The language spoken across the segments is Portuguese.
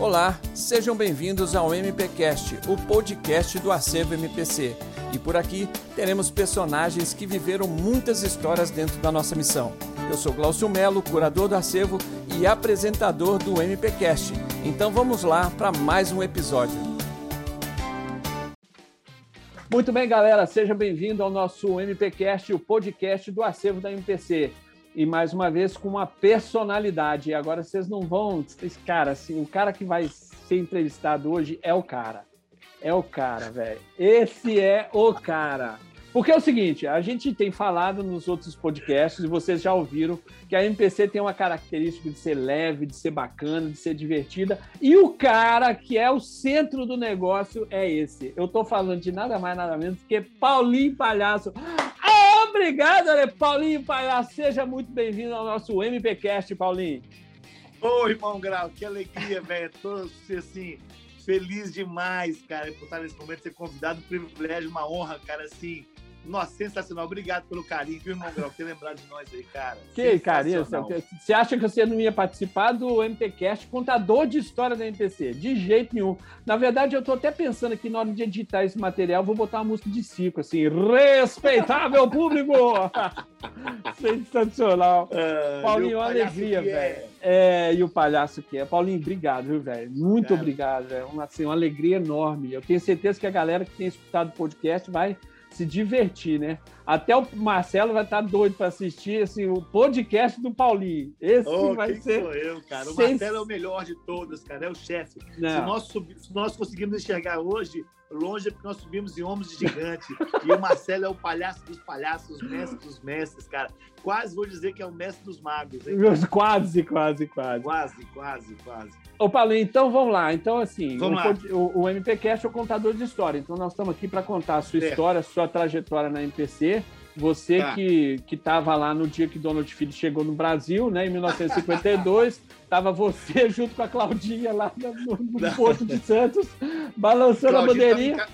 Olá, sejam bem-vindos ao MPcast, o podcast do Acervo MPC. E por aqui teremos personagens que viveram muitas histórias dentro da nossa missão. Eu sou Glaucio Melo, curador do acervo e apresentador do MPcast. Então vamos lá para mais um episódio. Muito bem, galera, seja bem-vindo ao nosso MPcast, o podcast do acervo da MPC e mais uma vez com uma personalidade. E agora vocês não vão. Cara, assim, o cara que vai ser entrevistado hoje é o cara. É o cara, velho. Esse é o cara. Porque é o seguinte, a gente tem falado nos outros podcasts, e vocês já ouviram, que a MPC tem uma característica de ser leve, de ser bacana, de ser divertida, e o cara que é o centro do negócio é esse. Eu tô falando de nada mais, nada menos que Paulinho Palhaço. Obrigado, Ale. Paulinho Palhaço. Seja muito bem-vindo ao nosso MPcast, Paulinho. Ô, irmão Grau, que alegria, velho. Tô assim, feliz demais, cara, por estar nesse momento, ser convidado, um privilégio, uma honra, cara, assim, nossa, sensacional. Obrigado pelo carinho, viu, irmão Grau, ter lembrado de nós aí, cara. Que carinho. Você acha que você não ia participar do MPCast, contador de história da MPC? De jeito nenhum. Na verdade, eu tô até pensando aqui, na hora de editar esse material, vou botar uma música de circo, assim, respeitável público! Sensacional. Ah, Paulinho, uma alegria, velho. É. é. e o palhaço que é. Paulinho, obrigado, viu, velho? Muito cara. obrigado, velho. Uma, assim, uma alegria enorme. Eu tenho certeza que a galera que tem escutado o podcast vai se divertir, né? Até o Marcelo vai estar doido para assistir assim, o podcast do Paulinho. Esse oh, vai ser. Sou eu, cara. O Marcelo é o melhor de todos, cara. É o chefe. Se nós, se nós conseguimos enxergar hoje, longe é porque nós subimos em ombros de gigante. e o Marcelo é o palhaço dos palhaços, mestre dos mestres, cara. Quase vou dizer que é o mestre dos magos. Hein? Quase, quase, quase. Quase, quase, quase. Ô, Paulo, então vamos lá. Então, assim, vamos o, o, o, MPCast é o contador de história. Então, nós estamos aqui para contar a sua é. história, a sua trajetória na MPC. Você tá. que estava lá no dia que Donald Filho chegou no Brasil, né, em 1952, estava você junto com a Claudinha lá no, no Porto de Santos, balançando Claudinha a bandeirinha. Tava,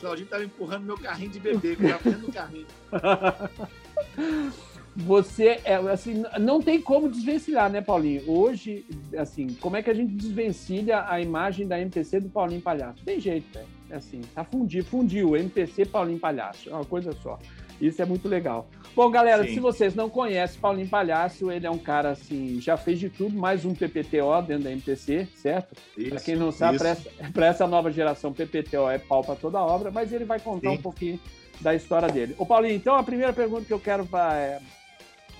Claudinha estava empurrando meu carrinho de bebê, que dentro do carrinho. você é assim, não tem como desvencilhar, né, Paulinho? Hoje, assim, como é que a gente desvencilha a imagem da MPC do Paulinho Palhaço? Tem jeito, velho. É assim, tá fundido, fundiu MPC Paulinho Palhaço, é uma coisa só. Isso é muito legal. Bom, galera, Sim. se vocês não conhecem Paulinho Palhaço, ele é um cara assim, já fez de tudo, mais um PPTO dentro da MPC, certo? Para quem não sabe, para essa, essa, nova geração, PPTO é pau para toda obra, mas ele vai contar Sim. um pouquinho da história dele. Ô, Paulinho, então a primeira pergunta que eu quero é,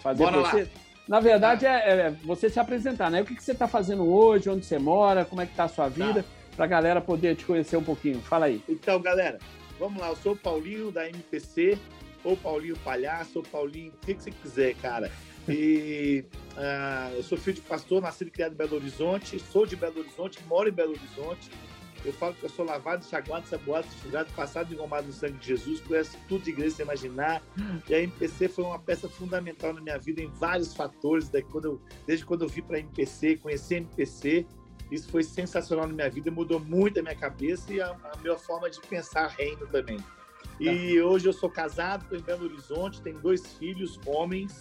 fazer para você. Lá. Na verdade, é, é, você se apresentar, né? O que, que você está fazendo hoje, onde você mora, como é que está a sua vida, tá. para a galera poder te conhecer um pouquinho. Fala aí. Então, galera, vamos lá. Eu sou o Paulinho, da MPC, ou Paulinho Palhaço, ou Paulinho, o que, que você quiser, cara. E uh, eu sou filho de pastor, nascido e criado em Belo Horizonte, sou de Belo Horizonte, moro em Belo Horizonte. Eu falo que eu sou lavado, chaguado, saboado, sugado, passado e engomado no sangue de Jesus, conheço tudo de igreja, sem imaginar. E a MPC foi uma peça fundamental na minha vida em vários fatores. Daí quando eu, desde quando eu vi para a MPC, conheci a MPC, isso foi sensacional na minha vida, mudou muito a minha cabeça e a, a minha forma de pensar reino também. E tá. hoje eu sou casado, estou em Belo Horizonte, tenho dois filhos, homens,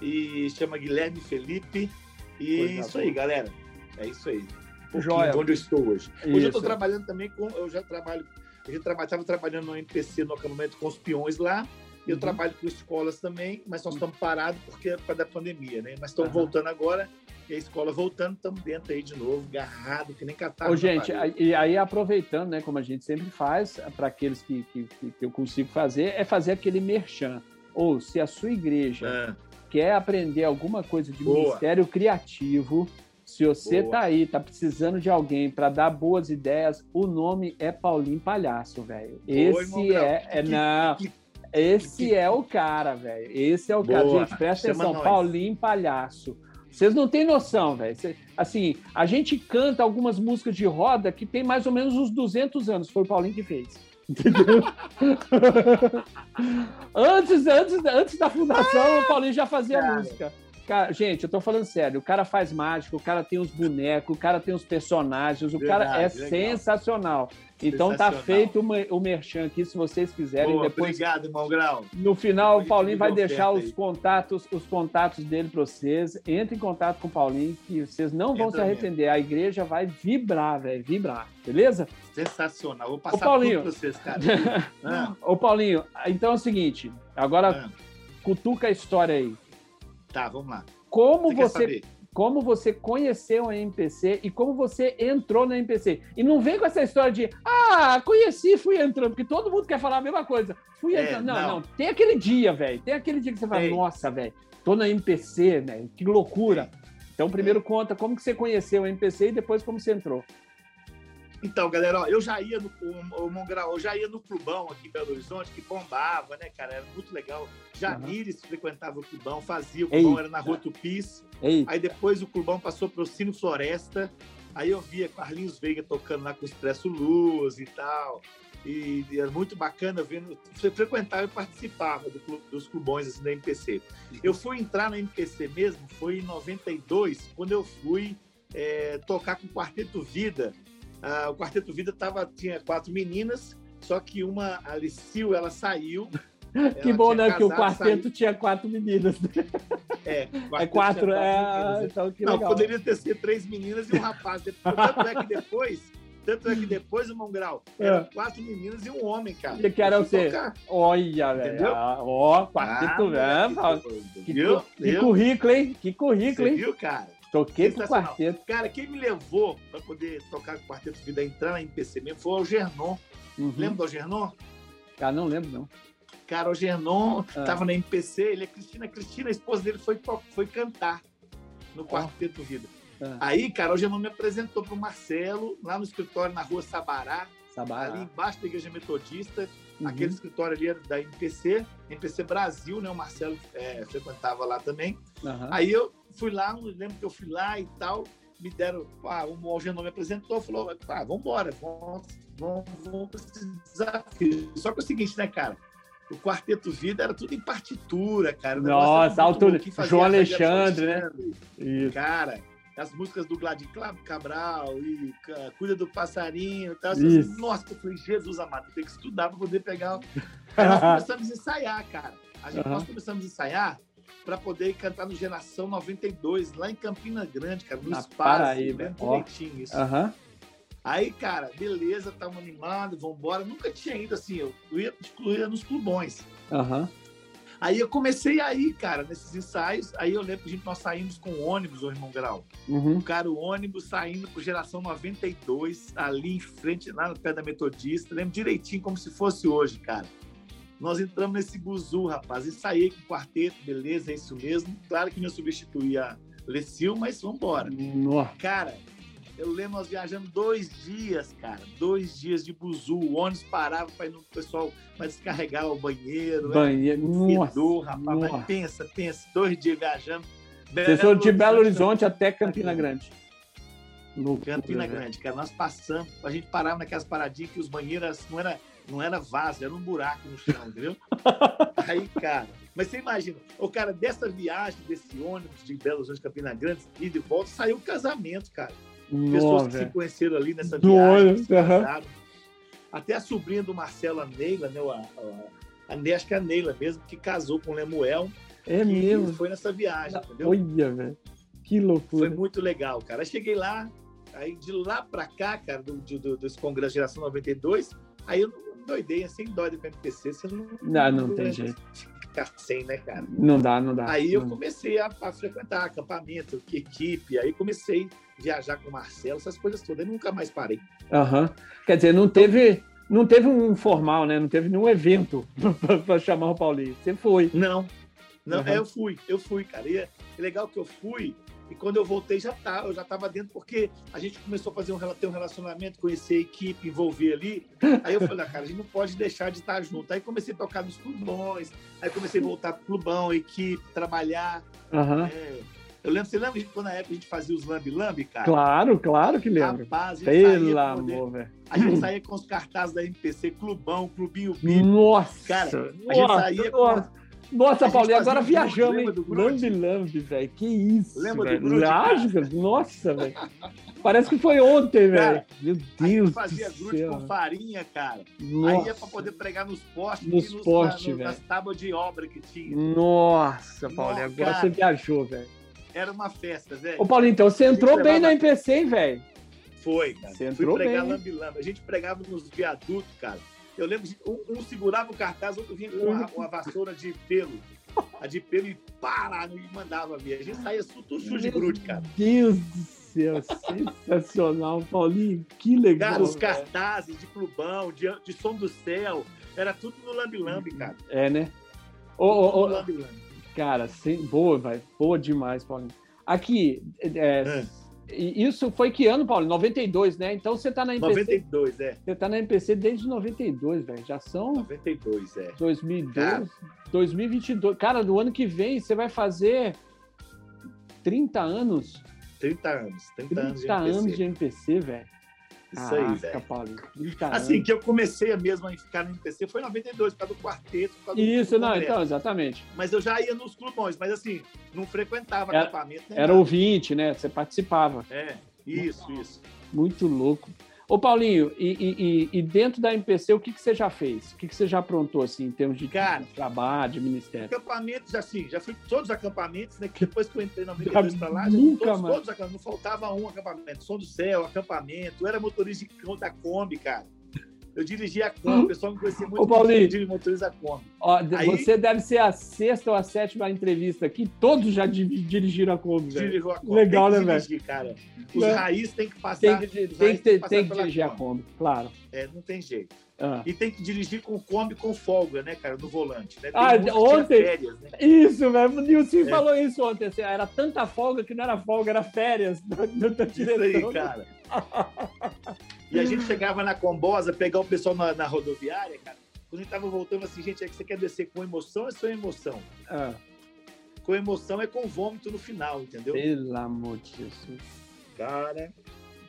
e chama Guilherme Felipe. E Coisa isso boa. aí, galera. É isso aí. Joia. Onde eu estou hoje. Hoje eu estou trabalhando também com. Eu já trabalho. Eu já estava trabalhando no MPC no acampamento com os peões lá. Eu uhum. trabalho com escolas também, mas nós estamos parados porque é por causa da pandemia, né? Mas estamos uhum. voltando agora e a escola voltando, estamos dentro aí de novo, garrado, que nem catarro. Ô, gente, e aí aproveitando, né, como a gente sempre faz, para aqueles que, que, que, eu consigo fazer, é fazer aquele merchan. Ou se a sua igreja é. quer aprender alguma coisa de Boa. ministério criativo, se você Boa. tá aí, tá precisando de alguém para dar boas ideias, o nome é Paulinho Palhaço, velho. Esse é, é não, esse é o cara, velho. Esse é o Boa. cara. Gente, presta Chama atenção, nós. Paulinho Palhaço. Vocês não têm noção, velho. Assim, a gente canta algumas músicas de roda que tem mais ou menos uns 200 anos. Foi o Paulinho que fez. Entendeu? antes, antes, antes da fundação, o Paulinho já fazia Cara. música. Cara, gente, eu tô falando sério. O cara faz mágica, o cara tem os bonecos, o cara tem os personagens, o Verdade, cara é legal. sensacional. Então tá feito o merchan aqui, se vocês quiserem. Boa, depois, Obrigado, irmão Grau. no final, o Paulinho vai deixar os aí. contatos, os contatos dele para vocês. Entre em contato com o Paulinho, que vocês não vão Entra se mesmo. arrepender. A igreja vai vibrar, velho, vibrar. Beleza? Sensacional. Vou passar Paulinho. tudo pra vocês, cara. Ah, Ô, Paulinho, então é o seguinte. Agora, ah, cutuca a história aí. Tá, vamos lá. Como Você você como você conheceu a MPC e como você entrou na MPC. E não vem com essa história de, ah, conheci, fui entrando, porque todo mundo quer falar a mesma coisa. Fui É, entrando. Não, não, não. Tem aquele dia, velho. Tem aquele dia que você fala, Tem. nossa, velho, tô na MPC, velho, que loucura. Então, primeiro conta como que você conheceu a MPC e depois como você entrou. Então, galera, ó, eu já ia no o, o Mongrau, eu já ia no clubão aqui em Belo Horizonte, que bombava, né, cara? Era muito legal. Jamires frequentava o clubão, fazia, o clubão Eita. era na Rua Tupis. Ei, Aí depois o clubão passou pro Cine Floresta. Aí eu via Carlinhos Veiga tocando lá com o Expresso Luz e tal. E, e era muito bacana vendo. Você frequentava e participava do clu- dos clubões assim, da MPC. Eu fui entrar na MPC mesmo, foi em 92, quando eu fui é, tocar com o Quarteto Vida. Ah, o Quarteto Vida tava, tinha quatro meninas, só que uma, a Licil, ela saiu. que ela bom, tinha né? Que o casado, quarteto tinha quatro meninas. saiu- é, o É quatro, é. Então, que não, legal. poderia ter sido três meninas e um rapaz. Tanto é que depois, tanto é que depois, irmão Grau, eram É. quatro meninas e um homem, cara. E que era você? tocar. Olha, velho. Ó, quarteto, Ah, velho. Que, que Viu? currículo, hein? Que Você currículo, hein? viu, cara? Toquei com o quarteto. Cara, quem me levou para poder tocar com o Quarteto Vida, entrar na MPC mesmo, foi o Algernon. Uhum. Lembra do Algernon? Ah, não lembro, não. Cara, o Algernon Ah. tava na MPC, ele é Cristina. Cristina, a esposa dele, foi, foi cantar no Quarteto Vida. Ah, Aí, cara, o Algernon me apresentou pro Marcelo, lá no escritório na rua Sabará, Sabará. ali embaixo da Igreja Metodista. Uhum. Aquele escritório ali era da MPC, MPC Brasil, né? O Marcelo é, frequentava lá também. Aham. Aí eu fui lá, lembro que eu fui lá e tal, me deram, ah, o Algernon me apresentou, falou, ah, vamos embora, vamos, vamos, vamos pra esse desafio. Só que é o seguinte, né, cara? O Quarteto Vida era tudo em partitura, cara. Nossa, altura- fazia João Alexandre, né? Isso. Cara, as músicas do Gladio Cabral e Cuida do Passarinho e tal. Assim, Nossa, eu falei, Jesus amado, tem que estudar para poder pegar. Aí nós começamos a ensaiar, cara. A gente, Aham. Nós começamos a ensaiar para poder cantar no Geração 92, lá em Campina Grande, cara, no Na espaço. Paraíba, ó. direitinho isso. Aham. Aí, cara, beleza, tamo animado, vambora. Nunca tinha ido assim, eu eu ia, eu ia nos clubões. Aham. Aí eu comecei a ir, cara, nesses ensaios. Aí eu lembro que a gente, nós saímos com ônibus, ô irmão Grau. Uhum. Cara, o ônibus saindo por geração 92, ali em frente, lá no pé da Metodista. Lembro direitinho como se fosse hoje, cara. Nós entramos nesse buzu, rapaz. Ensaiei com o quarteto, beleza, é isso mesmo. Claro que me substituía a Lecil, mas vambora. Nossa. Cara, eu lembro nós viajando dois dias, cara. Dois dias de buzu. O ônibus parava para ir no pessoal para descarregar o banheiro. né? Banheiro. Nossa. Fedor, rapaz. Mas Nossa. pensa, pensa. Dois dias viajando. Vocês foram de Belo Horizonte até Campina Grande. Loucura, Campina velho. Grande, cara. Nós passamos, a gente parava naquelas paradinhas que os banheiros não era, não era vaso, era um buraco no chão, entendeu? Aí, cara. Mas você imagina, o cara dessa viagem, desse ônibus de Belo Horizonte, Campina Grande, e de volta, saiu o casamento, cara. Pessoas Nossa, que se conheceram ali nessa Do viagem, casaram. Até a sobrinha do Marcelo, a Neila, né? A, a, a, acho que é a Neila mesmo, que casou com o Lemuel, É que mesmo. foi nessa viagem, entendeu? Olha, velho. Que Foi loucura. muito legal, cara. Aí cheguei lá, aí de lá pra cá, cara, do, do, desse Congresso Geração 92, aí eu doidei, assim, dói com o MPC, você não, Não, não tem jeito. Ficar sem, né, cara? Não dá, não dá. Aí eu Não. comecei a, a frequentar acampamento, equipe, aí comecei a viajar com o Marcelo, essas coisas todas, aí nunca mais parei. Aham. Quer dizer, não teve, não teve um formal, né? Não teve nenhum evento para chamar o Paulinho. Você foi. Não, não, Uhum. é, eu fui, eu fui, cara. E é é legal que eu fui, e quando eu voltei já tá, eu já estava dentro, porque a gente começou a fazer um, ter um relacionamento, conhecer a equipe, envolver ali. Aí eu falei, ah, cara, a gente não pode deixar de estar junto. Aí comecei a tocar nos clubões, aí comecei a voltar pro clubão, equipe, trabalhar. Aham. é. Eu lembro, você lembra quando na época a gente fazia os lambi-lambi, cara? Claro, claro que lembro. Rapaz, Pelo amor, velho. A gente saía com os cartazes da MPC, Clubão, Clubinho Bip. Nossa! Cara, a gente nossa, saía com nossa. Nossa, Paulinho, agora viajamos, hein? Lambi Lambi, velho. Que isso. Lembra véio. do Grude? Nossa, velho. Parece que foi ontem, velho. Meu Deus. A gente fazia grude com farinha, cara. Nossa. Aí ia pra poder pregar nos postes. Nos, nos postes, velho. Nas tábuas de obra que tinha. Nossa, Paulinho, agora cara, você viajou, velho. Era uma festa, velho. Ô, Paulinho, então você entrou bem na MPC, hein, velho? Foi, cara. Você entrou Fui pregar lambi-lambi. A gente pregava nos viadutos, cara. Eu lembro, de, um, um, segurava o cartaz, outro vinha com a, uma vassoura de pelo. A de pelo e para, e mandava vir. A gente saía tudo de grude, cara. Deus do céu, sensacional, Paulinho. Que legal. Cara, os cartazes de clubão, de, de som do céu, era tudo no lambi-lambi, cara. É, né? Ô, ô, ô, cara, sem, boa, vai. Boa demais, Paulinho. Aqui, é, é isso foi que ano, Paulo? 92, né? Então você está na MPC. 92, é. Você está na MPC desde 92, velho. Já são. 92, é. 2002, cara. 2022. Cara, do ano que vem você vai fazer 30 anos. 30 anos. 30, 30 anos de MPC, anos de MPC velho. Isso aí, velho. Assim, que eu comecei mesmo a ficar no MPC foi em 92, por causa do quarteto. Causa Isso, do não, então, exatamente. Mas eu já ia nos clubões, mas assim, não frequentava era, acampamento. Era nada. ouvinte, né? Você participava. É, isso, isso. Muito louco. Ô, Paulinho, e, e, e, dentro da MPC, o que, que você já fez? O que, que você já aprontou, assim, em termos de Cara, trabalho, de ministério? Acampamentos, assim, já fui todos os acampamentos, né? Que depois que eu entrei na 92 para lá, já nunca, todos, todos os acampamentos. Não faltava um acampamento. Som do céu, acampamento. Eu era motorista de, da Kombi, cara. Eu dirigia a Kombi, o pessoal me conhecia muito Ô, Paulinho, de motorista Kombi. Ó, Aí, você deve ser a sexta ou a sétima entrevista aqui, todos já dirigiram a Kombi. Dirigiu a Kombi. Legal, né, velho? cara. Os é. raízes têm que passar. Tem que, tem que, tem que dirigir Kombi. a Kombi, claro. É, não tem jeito. Ah. E tem que dirigir com Kombi com folga, né, cara, no volante. Né? ah, ontem. Férias, né? Isso, velho. O Nilson é. falou isso ontem. Assim, era tanta folga que não era folga, era férias. Do, do isso aí, cara. E a gente chegava na Combosa, pegar o pessoal na, na rodoviária, cara. Quando a gente tava voltando assim, gente, é que você quer descer com emoção ou é só emoção? Ah. Com emoção é com vômito no final, entendeu? Pelo amor de Jesus. Cara.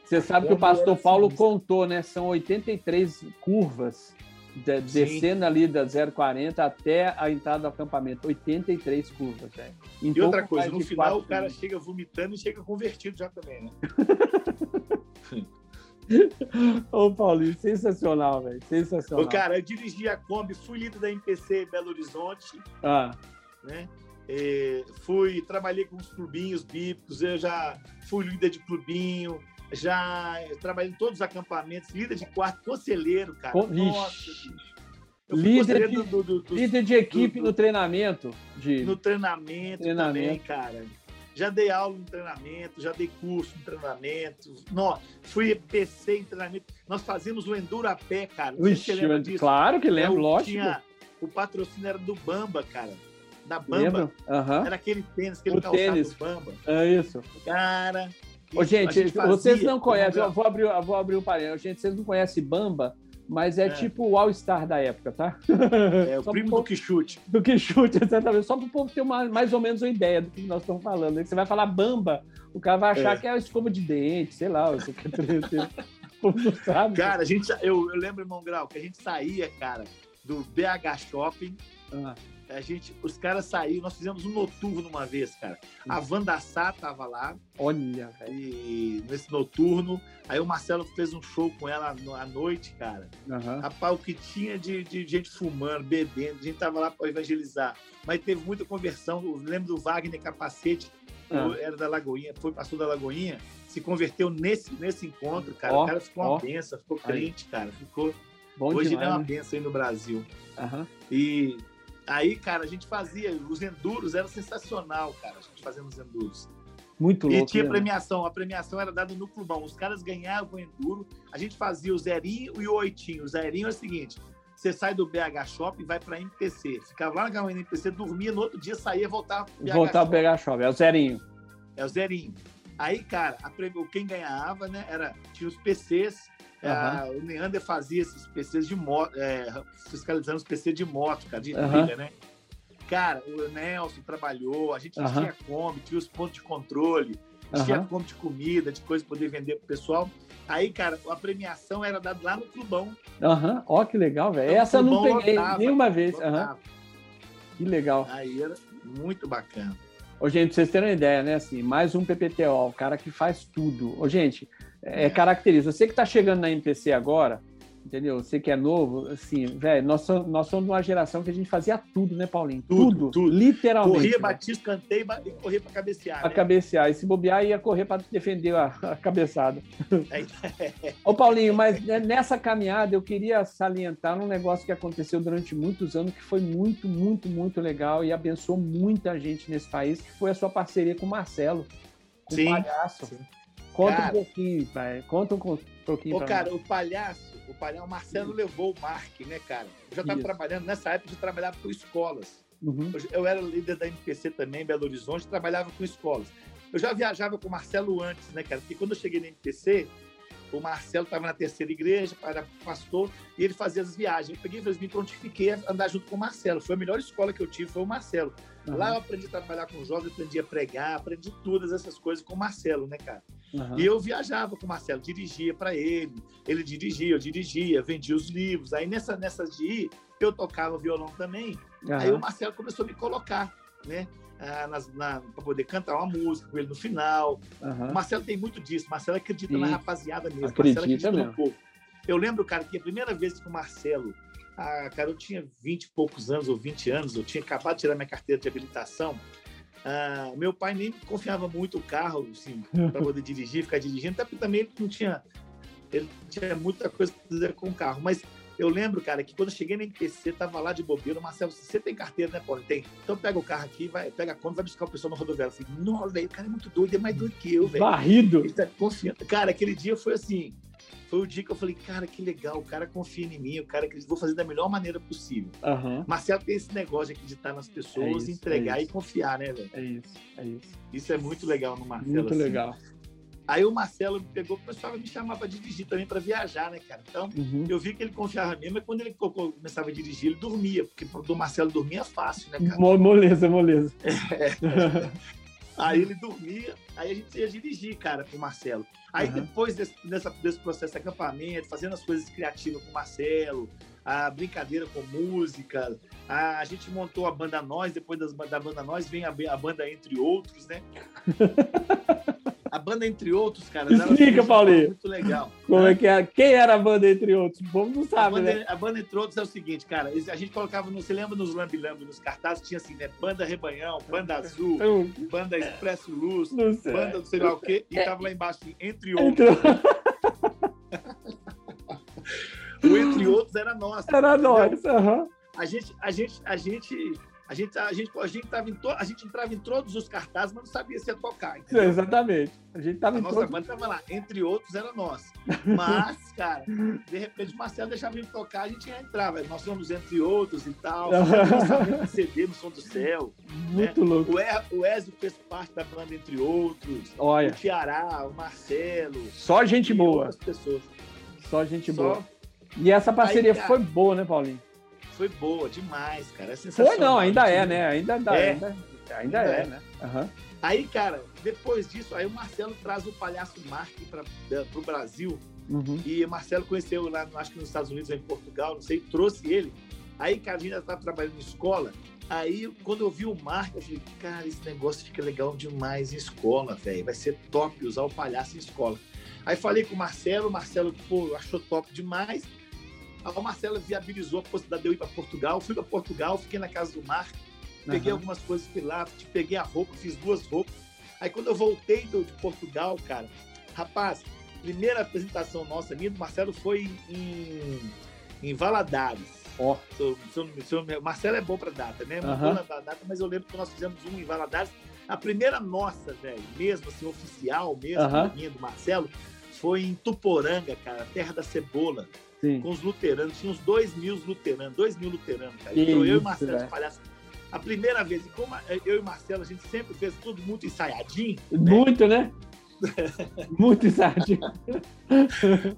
Você sabe que o pastor assim, Paulo contou, né? São 83 curvas de, descendo ali da 040 até a entrada do acampamento. 83 curvas, velho. E outra coisa, no final o cara chega vomitando e chega convertido já também, né? Ô, Paulinho, sensacional, velho. Sensacional. Ô, cara, eu dirigi a Kombi, fui líder da MPC Belo Horizonte. Ah. Né? É, fui, trabalhei com os clubinhos bíblicos, eu já fui líder de clubinho, já trabalhei em todos os acampamentos, líder de quarto, conselheiro, cara. Com... Nossa. Líder de, do, do, do, líder de equipe no treinamento. De... No treinamento, treinamento também, cara. Já dei aula no treinamento, já dei curso no treinamento. Não, fui PC em treinamento. Nós fazíamos o Enduro a pé, cara. Ixi, claro que lembro, é, lógico. Tinha, o patrocínio era do Bamba, cara. Da Bamba. Uhum. Era aquele tênis, aquele o calçado tênis. Bamba. É isso. Cara. Ô, gente, vocês não conhecem, eu vou abrir, eu vou abrir um parênteses. Gente, vocês não conhecem Bamba? Mas é, é. tipo o All-Star da época, tá? É o primo do Quixute. Do Quixute, exatamente. Só para o povo ter uma, mais ou menos uma ideia do que nós estamos falando. Você vai falar bamba, o cara vai achar é. que é escova de dente, sei lá. O povo não sabe. Cara, a gente, eu, eu lembro, irmão Grau, que a gente saía, cara, do BH Shopping. Ah a gente, os caras saíram, nós fizemos um noturno uma vez, cara. A Wanda hum. Sá tava lá. Olha, E nesse noturno, aí o Marcelo fez um show com ela à noite, cara. Uhum. Rapaz, o que tinha de, de gente fumando, bebendo, a gente tava lá para evangelizar. Mas teve muita conversão. Eu lembro do Wagner Capacete, uhum. era da Lagoinha, foi pastor da Lagoinha, se converteu nesse, nesse encontro, cara. Oh, o cara ficou oh. uma benção, ficou crente, cara. Ficou. Bom Hoje demais, é uma né? benção aí no Brasil. Uhum. E Aí, cara, a gente fazia, os enduros era sensacional, cara, a gente fazendo os enduros. Muito louco. E tinha né? premiação, a premiação era dada no clubão. Os caras ganhavam o enduro, a gente fazia o zerinho e o oitinho. O zerinho é o seguinte: você sai do BH Shopping e vai para MPC. Ficava lá na MPC, dormia, no outro dia saía voltava pro BH Voltava pro BH Shopping, é o zerinho. É o zerinho. Aí, cara, a, quem ganhava, né, era, tinha os PCs, Uhum. o Neander fazia esses PCs de moto, é, fiscalizando os PCs de moto, cara, de uhum. trilha, né? Cara, o Nelson trabalhou, a gente uhum. tinha come, tinha os pontos de controle, tinha come de comida, de coisa para poder vender pro pessoal. Aí, cara, a premiação era dada lá no clubão. Aham, ó que legal, velho. Então, Essa eu não peguei lotava, nenhuma vez. Aham. Que legal. Aí era muito bacana. Ô, gente, pra vocês terem uma ideia, né? Assim, mais um PPTO, o cara que faz tudo. Ô, gente, é, característica. Você que está chegando na MPC agora, entendeu? Você que é novo, assim, velho, nós, somos, nós somos de uma geração que a gente fazia tudo, né, Paulinho? Tudo, tudo, tudo. literalmente. Corria, batia, cantei e corria para cabecear. Para né? cabecear. E se bobear, ia correr para defender a, a cabeçada. É. Ô, Paulinho, mas nessa caminhada eu queria salientar um negócio que aconteceu durante muitos anos que foi muito, muito, muito legal e abençoou muita gente nesse país, que foi a sua parceria com o Marcelo, com Sim. o Palhaço. Sim. Conta cara, um pouquinho, pai. Conta um pouquinho. Ô, cara, mim. o palhaço o Palhão, o Marcelo levou o Mark, né, cara? Eu já estava trabalhando, nessa época eu trabalhava com escolas. Uhum. Eu, eu, era líder da MPC também, em Belo Horizonte, trabalhava com escolas. Eu já viajava com o Marcelo antes, né, cara? Porque quando eu cheguei na MPC, o Marcelo estava na terceira igreja, era pastor, e ele fazia as viagens. Eu peguei e me prontifiquei a andar junto com o Marcelo. Foi a melhor escola que eu tive, foi o Marcelo. Uhum. Lá eu aprendi a trabalhar com jovens, aprendi a pregar, aprendi todas essas coisas com o Marcelo, né, cara? Uhum. E eu viajava com o Marcelo, dirigia para ele, ele dirigia, eu dirigia, vendia os livros. Aí nessa, nessas de ir, eu tocava violão também. Uhum. Aí o Marcelo começou a me colocar, né? Ah, para poder cantar uma música com ele no final. Uhum. O Marcelo tem muito disso. O Marcelo acredita Sim. na rapaziada mesmo. Acredita Marcelo acredita mesmo. no povo. Eu lembro, cara, que a primeira vez que o Marcelo, ah, cara, eu tinha 20 e poucos anos ou 20 anos, eu tinha acabado de tirar minha carteira de habilitação. Ah, meu pai nem confiava muito o carro, assim, para poder dirigir, ficar dirigindo, até porque também ele não tinha, ele tinha muita coisa para fazer com o carro. Mas eu lembro, cara, que quando eu cheguei na MPC, tava lá de bobeira, Marcelo, você tem carteira, né, Paulo? Tem. Então pega o carro aqui, vai, pega a conta, vai buscar o pessoal na rodoviária. Eu falei, nossa, velho, o cara é muito doido, é mais doido que eu, velho. Barrido. Ele tá confiando. Cara, aquele dia foi assim, foi o dia que eu falei, cara, que legal, o cara confia em mim, o cara que vou fazer da melhor maneira possível. Uhum. Marcelo tem esse negócio de acreditar nas pessoas, é isso, entregar é e confiar, né, velho? É isso, é isso. Isso é muito legal no Marcelo. Muito assim. legal. Aí o Marcelo me pegou, começou a me chamar para dirigir também, para viajar, né, cara? Então, uhum. eu vi que ele confiava mesmo, mas quando ele começava a dirigir, ele dormia, porque do Marcelo dormia fácil, né, cara? Moleza, moleza. É. Aí ele dormia, aí a gente ia dirigir, cara, com o Marcelo. Aí uhum. depois desse, dessa, desse processo de acampamento, fazendo as coisas criativas com o Marcelo, a brincadeira com música, a, a gente montou a banda Nós, depois das, da banda Nós vem a, a banda Entre Outros, né? A banda Entre Outros, cara. Explica, Paulinho. Muito legal. Como né? é que é? Quem era a banda Entre Outros? O povo não sabe, a banda, né? A banda Entre Outros é o seguinte, cara. A gente colocava, no, você lembra nos Lambi Lambi, nos cartazes, tinha assim, né? Banda Rebanhão, Banda Azul, Banda Expresso Luz, Banda do sei lá o quê. E tava lá embaixo, assim, Entre Outros. o Entre Outros era nosso. Era nós, aham. Uhum. A gente, a gente, a gente a gente, a gente, a gente, tava em to, a gente entrava em todos os cartazes, mas não sabia se ia tocar. Entendeu? Exatamente. A gente tava a em nossa todos... banda estava lá, entre outros era nossa. Mas, cara, de repente o Marcelo deixava a gente tocar, a gente ia entrar, velho. Nós somos entre outros e tal. CD no som do céu. Muito né? louco. O, Ezio fez parte da banda entre outros. Olha. O Tiará, o Marcelo. Só gente boa. pessoas. Só gente Só... boa. E essa parceria Aí, cara, foi boa, né, Paulinho? Foi boa demais, cara. É sensacional. Foi não, ainda é, né? Ainda dá, é. ainda, ainda, ainda é, é, né? Uhum. Aí, cara, depois disso, aí o Marcelo traz o palhaço Mark para o Brasil. Uhum. E o Marcelo conheceu lá, acho que nos Estados Unidos, ou em Portugal, não sei, trouxe ele. Aí, cara, a gente já estava trabalhando em escola. Aí, quando eu vi o Mark, eu falei, cara, esse negócio fica legal demais em escola, velho. Vai ser top usar o palhaço em escola. Aí falei com o Marcelo, o Marcelo, pô, achou top demais. A Marcela viabilizou a possibilidade de eu ir para Portugal. Fui para Portugal, fiquei na casa do Marco, peguei uhum. algumas coisas que lá, peguei a roupa, fiz duas roupas. Aí quando eu voltei do, de Portugal, cara, rapaz, primeira apresentação nossa, minha do Marcelo foi em, em Valadares. Ó. Oh. Marcelo é bom para data, né? Uhum. na data, mas eu lembro que nós fizemos um em Valadares. A primeira nossa, velho, mesmo assim, oficial mesmo, uhum. minha do Marcelo, foi em Tuporanga, cara, terra da cebola. Sim. com os luteranos. Tinha uns dois mil luteranos, dois mil luteranos, cara. Então, eu e Marcelo de Palhaço. A primeira vez, e como eu e Marcelo, a gente sempre fez tudo muito ensaiadinho. Né? Muito, né? muito ensaiadinho.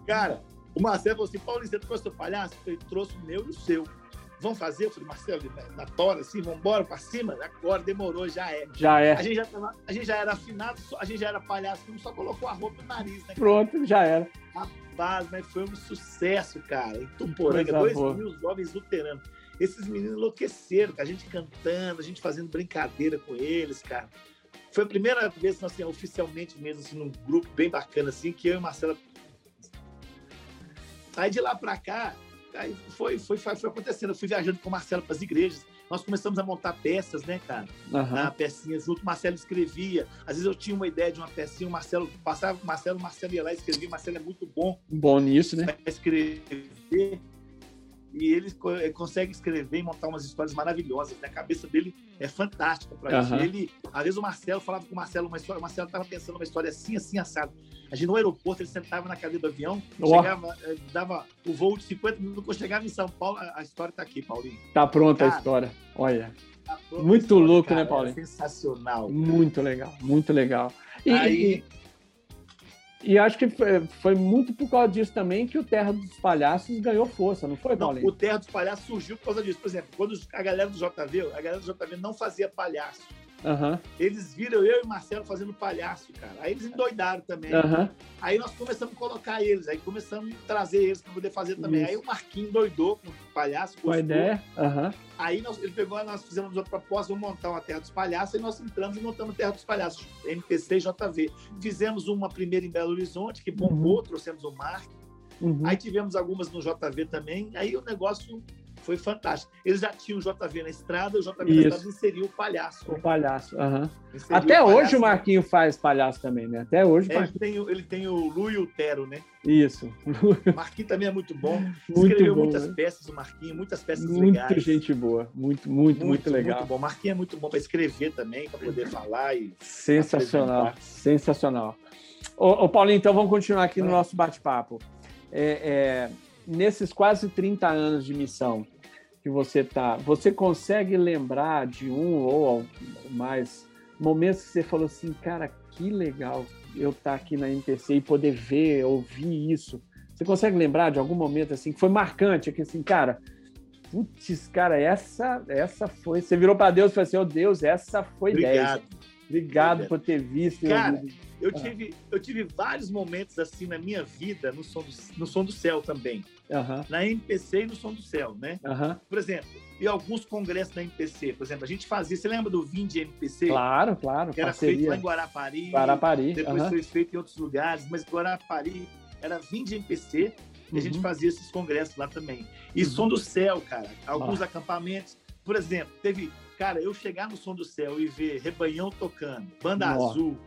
cara, o Marcelo falou assim: Paulo, você trouxe o palhaço? Ele trouxe o meu e o seu. Vamos fazer? Eu falei, Marcelo, na tora, assim, vamos embora pra cima? Agora demorou, já é. Já é. A gente já, a gente já era afinado, a gente já era palhaço, só colocou a roupa no nariz, né? Pronto, já era. Rapaz, mas foi um sucesso, cara. Em Tuporanga, dois boa. mil jovens luteranos. Esses meninos enlouqueceram, a gente cantando, a gente fazendo brincadeira com eles, cara. Foi a primeira vez, assim, oficialmente mesmo, assim, num grupo bem bacana, assim, que eu e Marcela. Aí de lá para cá, aí foi, foi, foi, foi acontecendo. Eu fui viajando com o Marcelo para as igrejas. Nós começamos a montar peças, né, cara? Uhum. Na pecinha junto, o Marcelo escrevia. Às vezes eu tinha uma ideia de uma pecinha, o Marcelo passava, o Marcelo, o Marcelo ia lá e escrevia. O Marcelo é muito bom. Bom nisso, né? Escrever e ele consegue escrever e montar umas histórias maravilhosas. Né? A cabeça dele é fantástica para uhum. Ele, às vezes o Marcelo falava com o Marcelo uma história, o Marcelo estava pensando uma história assim, assim, assado. A gente no aeroporto, ele sentava na cadeira do avião, oh. chegava, eh, dava o voo de 50 minutos, quando chegava em São Paulo, a história está aqui, Paulinho. Tá pronta cara, a história. Olha. Tá muito história, louco, né, cara, né, Paulinho? É sensacional. Muito legal, muito legal. E, Aí, e e acho que foi, foi, muito por causa disso também que o Terra dos Palhaços ganhou força, não foi, Paulinho? Não, o Terra dos Palhaços surgiu por causa disso. Por exemplo, quando a galera do JV, a galera do JV não fazia palhaço. Uhum. Eles viram eu e Marcelo fazendo palhaço, cara. Aí eles endoidaram também. Uhum. Aí nós começamos a colocar eles, aí começamos a trazer eles para poder fazer também. Isso. Aí o Marquinhos doidou com o palhaço. Com a ideia. Uhum. Aí nós, ele pegou, nós fizemos outra proposta, vamos montar uma Terra dos Palhaços, e nós entramos e montamos a Terra dos Palhaços, MPC JV. Fizemos uma primeira em Belo Horizonte, que bombou, uhum. trouxemos o Mark. Uhum. Aí tivemos algumas no JV também. Aí o negócio foi fantástico. Eles já tinham o JV na estrada, o JV Isso. na estrada inseriu o palhaço. O palhaço, uhum. Até o hoje palhaço, o Marquinho faz palhaço também, né? Até hoje. É, ele, tem, ele tem o Lu e o Tero, né? Isso. O Marquinho também é muito bom. Muito Escreveu bom, muitas né? peças, o Marquinho, muitas peças muito legais. Muito gente boa. Muito, muito, muito, muito legal. Muito bom. O Marquinho é muito bom para escrever também, para poder falar e. Sensacional. Apresentar. Sensacional. Ô, ô, Paulinho, então vamos continuar aqui no nosso bate-papo. É, é, nesses quase 30 anos de missão, que você tá, você consegue lembrar de um ou mais momentos que você falou assim, cara, que legal eu estar tá aqui na MPC e poder ver, ouvir isso. Você consegue lembrar de algum momento assim que foi marcante, que assim, cara, putz, cara, essa essa foi, você virou para Deus e falou assim, oh Deus, essa foi Obrigado. 10. Obrigado por ter visto. Cara, eu tive, eu tive vários momentos assim na minha vida no som do, no som do céu também. Uhum. Na MPC e no som do céu, né? Uhum. Por exemplo, e alguns congressos da MPC, por exemplo, a gente fazia. Você lembra do Vinde MPC? Claro, claro. Que era parceria. feito lá em Guarapari. Guarapari. Depois uhum. foi feito em outros lugares, mas Guarapari era Vinde MPC e a gente Uhum. fazia esses congressos lá também. E Uhum. som do céu, cara. Alguns Ah. acampamentos. Por exemplo, teve. Cara, eu chegar no som do céu e ver Rebanhão tocando, Banda. Azul,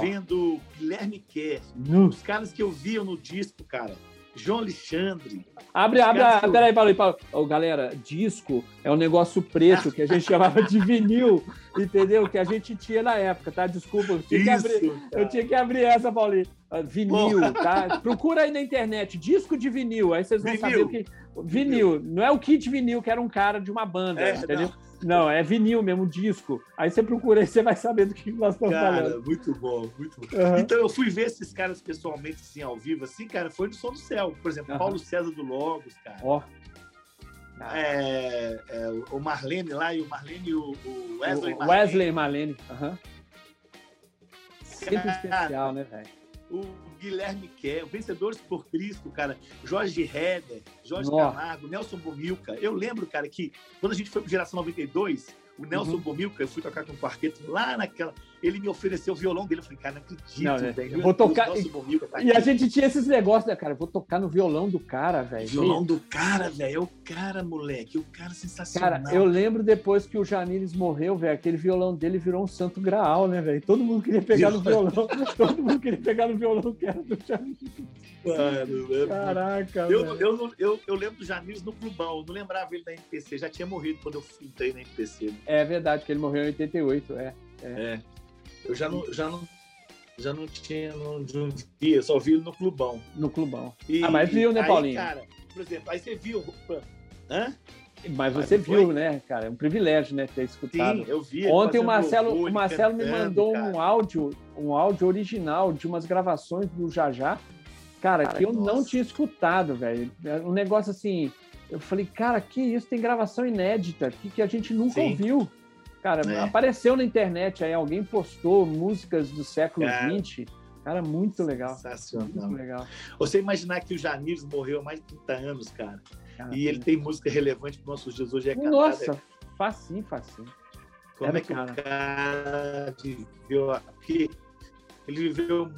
vendo Guilherme Kerr, os caras que eu via no disco, cara. João Alexandre. Abre, abre, caras a- que eu- peraí, Paulo, Paulo. Ô, galera, disco é um negócio preto que a gente chamava de vinil, entendeu? Que a gente tinha na época, tá? Desculpa, eu tinha que abrir, Isso, cara. eu tinha que abrir essa, Paulinho. Ah, Vinil, tá? Procura aí na internet, disco de vinil, aí vocês vão Vinil. saber o que. Vinil, não é o kit vinil, que era um cara de uma banda, É, entendeu? Não. É vinil mesmo, disco. Aí você procura aí, você vai saber do que nós estamos Cara, falando. muito bom, muito bom. Aham. Então eu fui ver esses caras pessoalmente, assim, ao vivo, assim, cara, foi no Som do Céu. Por exemplo, Aham. Paulo César do Logos, cara. Ó. É, é, o Marlene lá e o Marlene e o, o Wesley O Marlene. Wesley Marlene. aham. Sempre Cara, especial, né, velho? O Guilherme o Vencedores por Cristo, cara, Jorge Heder, Jorge Nó. Camargo, Nelson Bomilca. Eu lembro, cara, que quando a gente foi pro Geração 92, o Nelson Uhum. Bomilca, eu fui tocar com o quarteto lá naquela. Ele me ofereceu o violão dele. Eu falei, cara, não acredito, Não, né? velho. Vou Deus, tocar- Bomilca tá E a gente tinha esses negócios, né, cara? Eu vou tocar no violão do cara, velho. Violão do cara, velho. É o cara, moleque. O cara sensacional. Cara, eu lembro depois que o Janires morreu, velho, aquele violão dele virou um santo graal, né, velho? Todo mundo queria pegar no violão. Todo mundo queria pegar no violão que era do Janires. Mano, é Caraca, Eu, velho. eu, eu, eu lembro do Janires no clubão, eu não lembrava ele da MPC, já tinha morrido quando eu entrei na né? É verdade que ele morreu em 88, é. É. Eu já não, já não, já não tinha, não, não via, só vi no clubão. No clubão. E- Ah, mas viu, né, aí, Paulinho? cara, por exemplo, aí você viu. Hã? Mas Mas você não foi? viu, né, cara? É um privilégio, né, ter escutado. Sim, eu vi. Ontem o Marcelo, o Marcelo me mandou cara. um áudio, um áudio original de umas gravações do Jajá, cara, Cara, que eu não nossa. tinha escutado, velho. É Um negócio assim, eu falei, cara, que isso? Tem gravação inédita, que, que a gente nunca Sim. ouviu. Cara, É. apareceu na internet aí, alguém postou músicas do século. XX. Cara, muito legal. Sensacional. Muito legal. Você imaginar que o Janires morreu há mais de 30 anos, cara. Cara, e ele tem música relevante para nossos dias hoje. É cantada, Nossa, facinho, facinho. Como Era é que cara. o cara viveu aqui? Ele viveu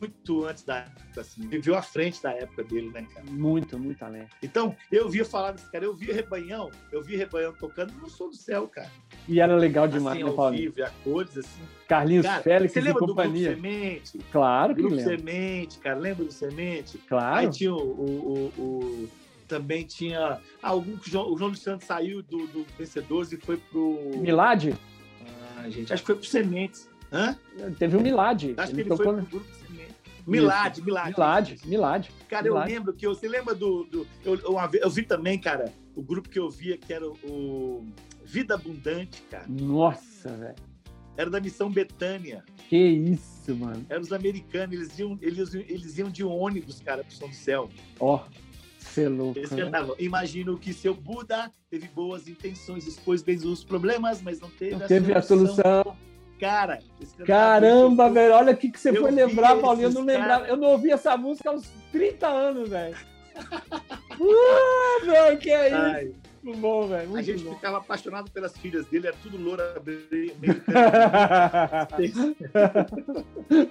muito antes da época, assim, viveu à frente da época dele, né, cara? Muito, muito além. Então, eu via falar desse cara, eu via Rebanhão, eu via Rebanhão tocando no Som do Céu, cara. E era legal demais, assim, né? Vivo, a cores, assim. Carlinhos cara, Félix você lembra e companhia. do Grupo Semente? Claro que Grupo lembro. Semente, cara, lembra do Semente? Claro. Aí tinha o, o, o, o também tinha algum o João, o João Luciano saiu do, do Vencedores e foi pro Milad? Ah, gente, acho que foi pro Sementes. Hã? Teve o Milad. Acho ele que ele foi no grupo Milad, Milad. Milad, Milad. Cara, eu lembro que eu, você lembra do. do eu, eu, eu, vi também, cara, o grupo que eu via que era o Vida Abundante, cara. Nossa, velho. Era da missão Betânia. Que isso, mano. Eram os americanos, eles iam, eles, eles iam de ônibus, cara, pro São do Céu. Ó. Oh. É louco. Eles cantavam, imagino que seu Buda teve boas intenções, expôs bem os problemas, mas não teve, não a, teve solução. a solução. Cara, caramba, velho, olha o que, que você foi lembrar, Paulinho. Eu não lembrava, eu não ouvi essa música há uns 30 anos, velho. uh, velho, que é isso? Ai. Muito bom, velho. A gente bom. ficava apaixonado pelas filhas dele, era tudo loura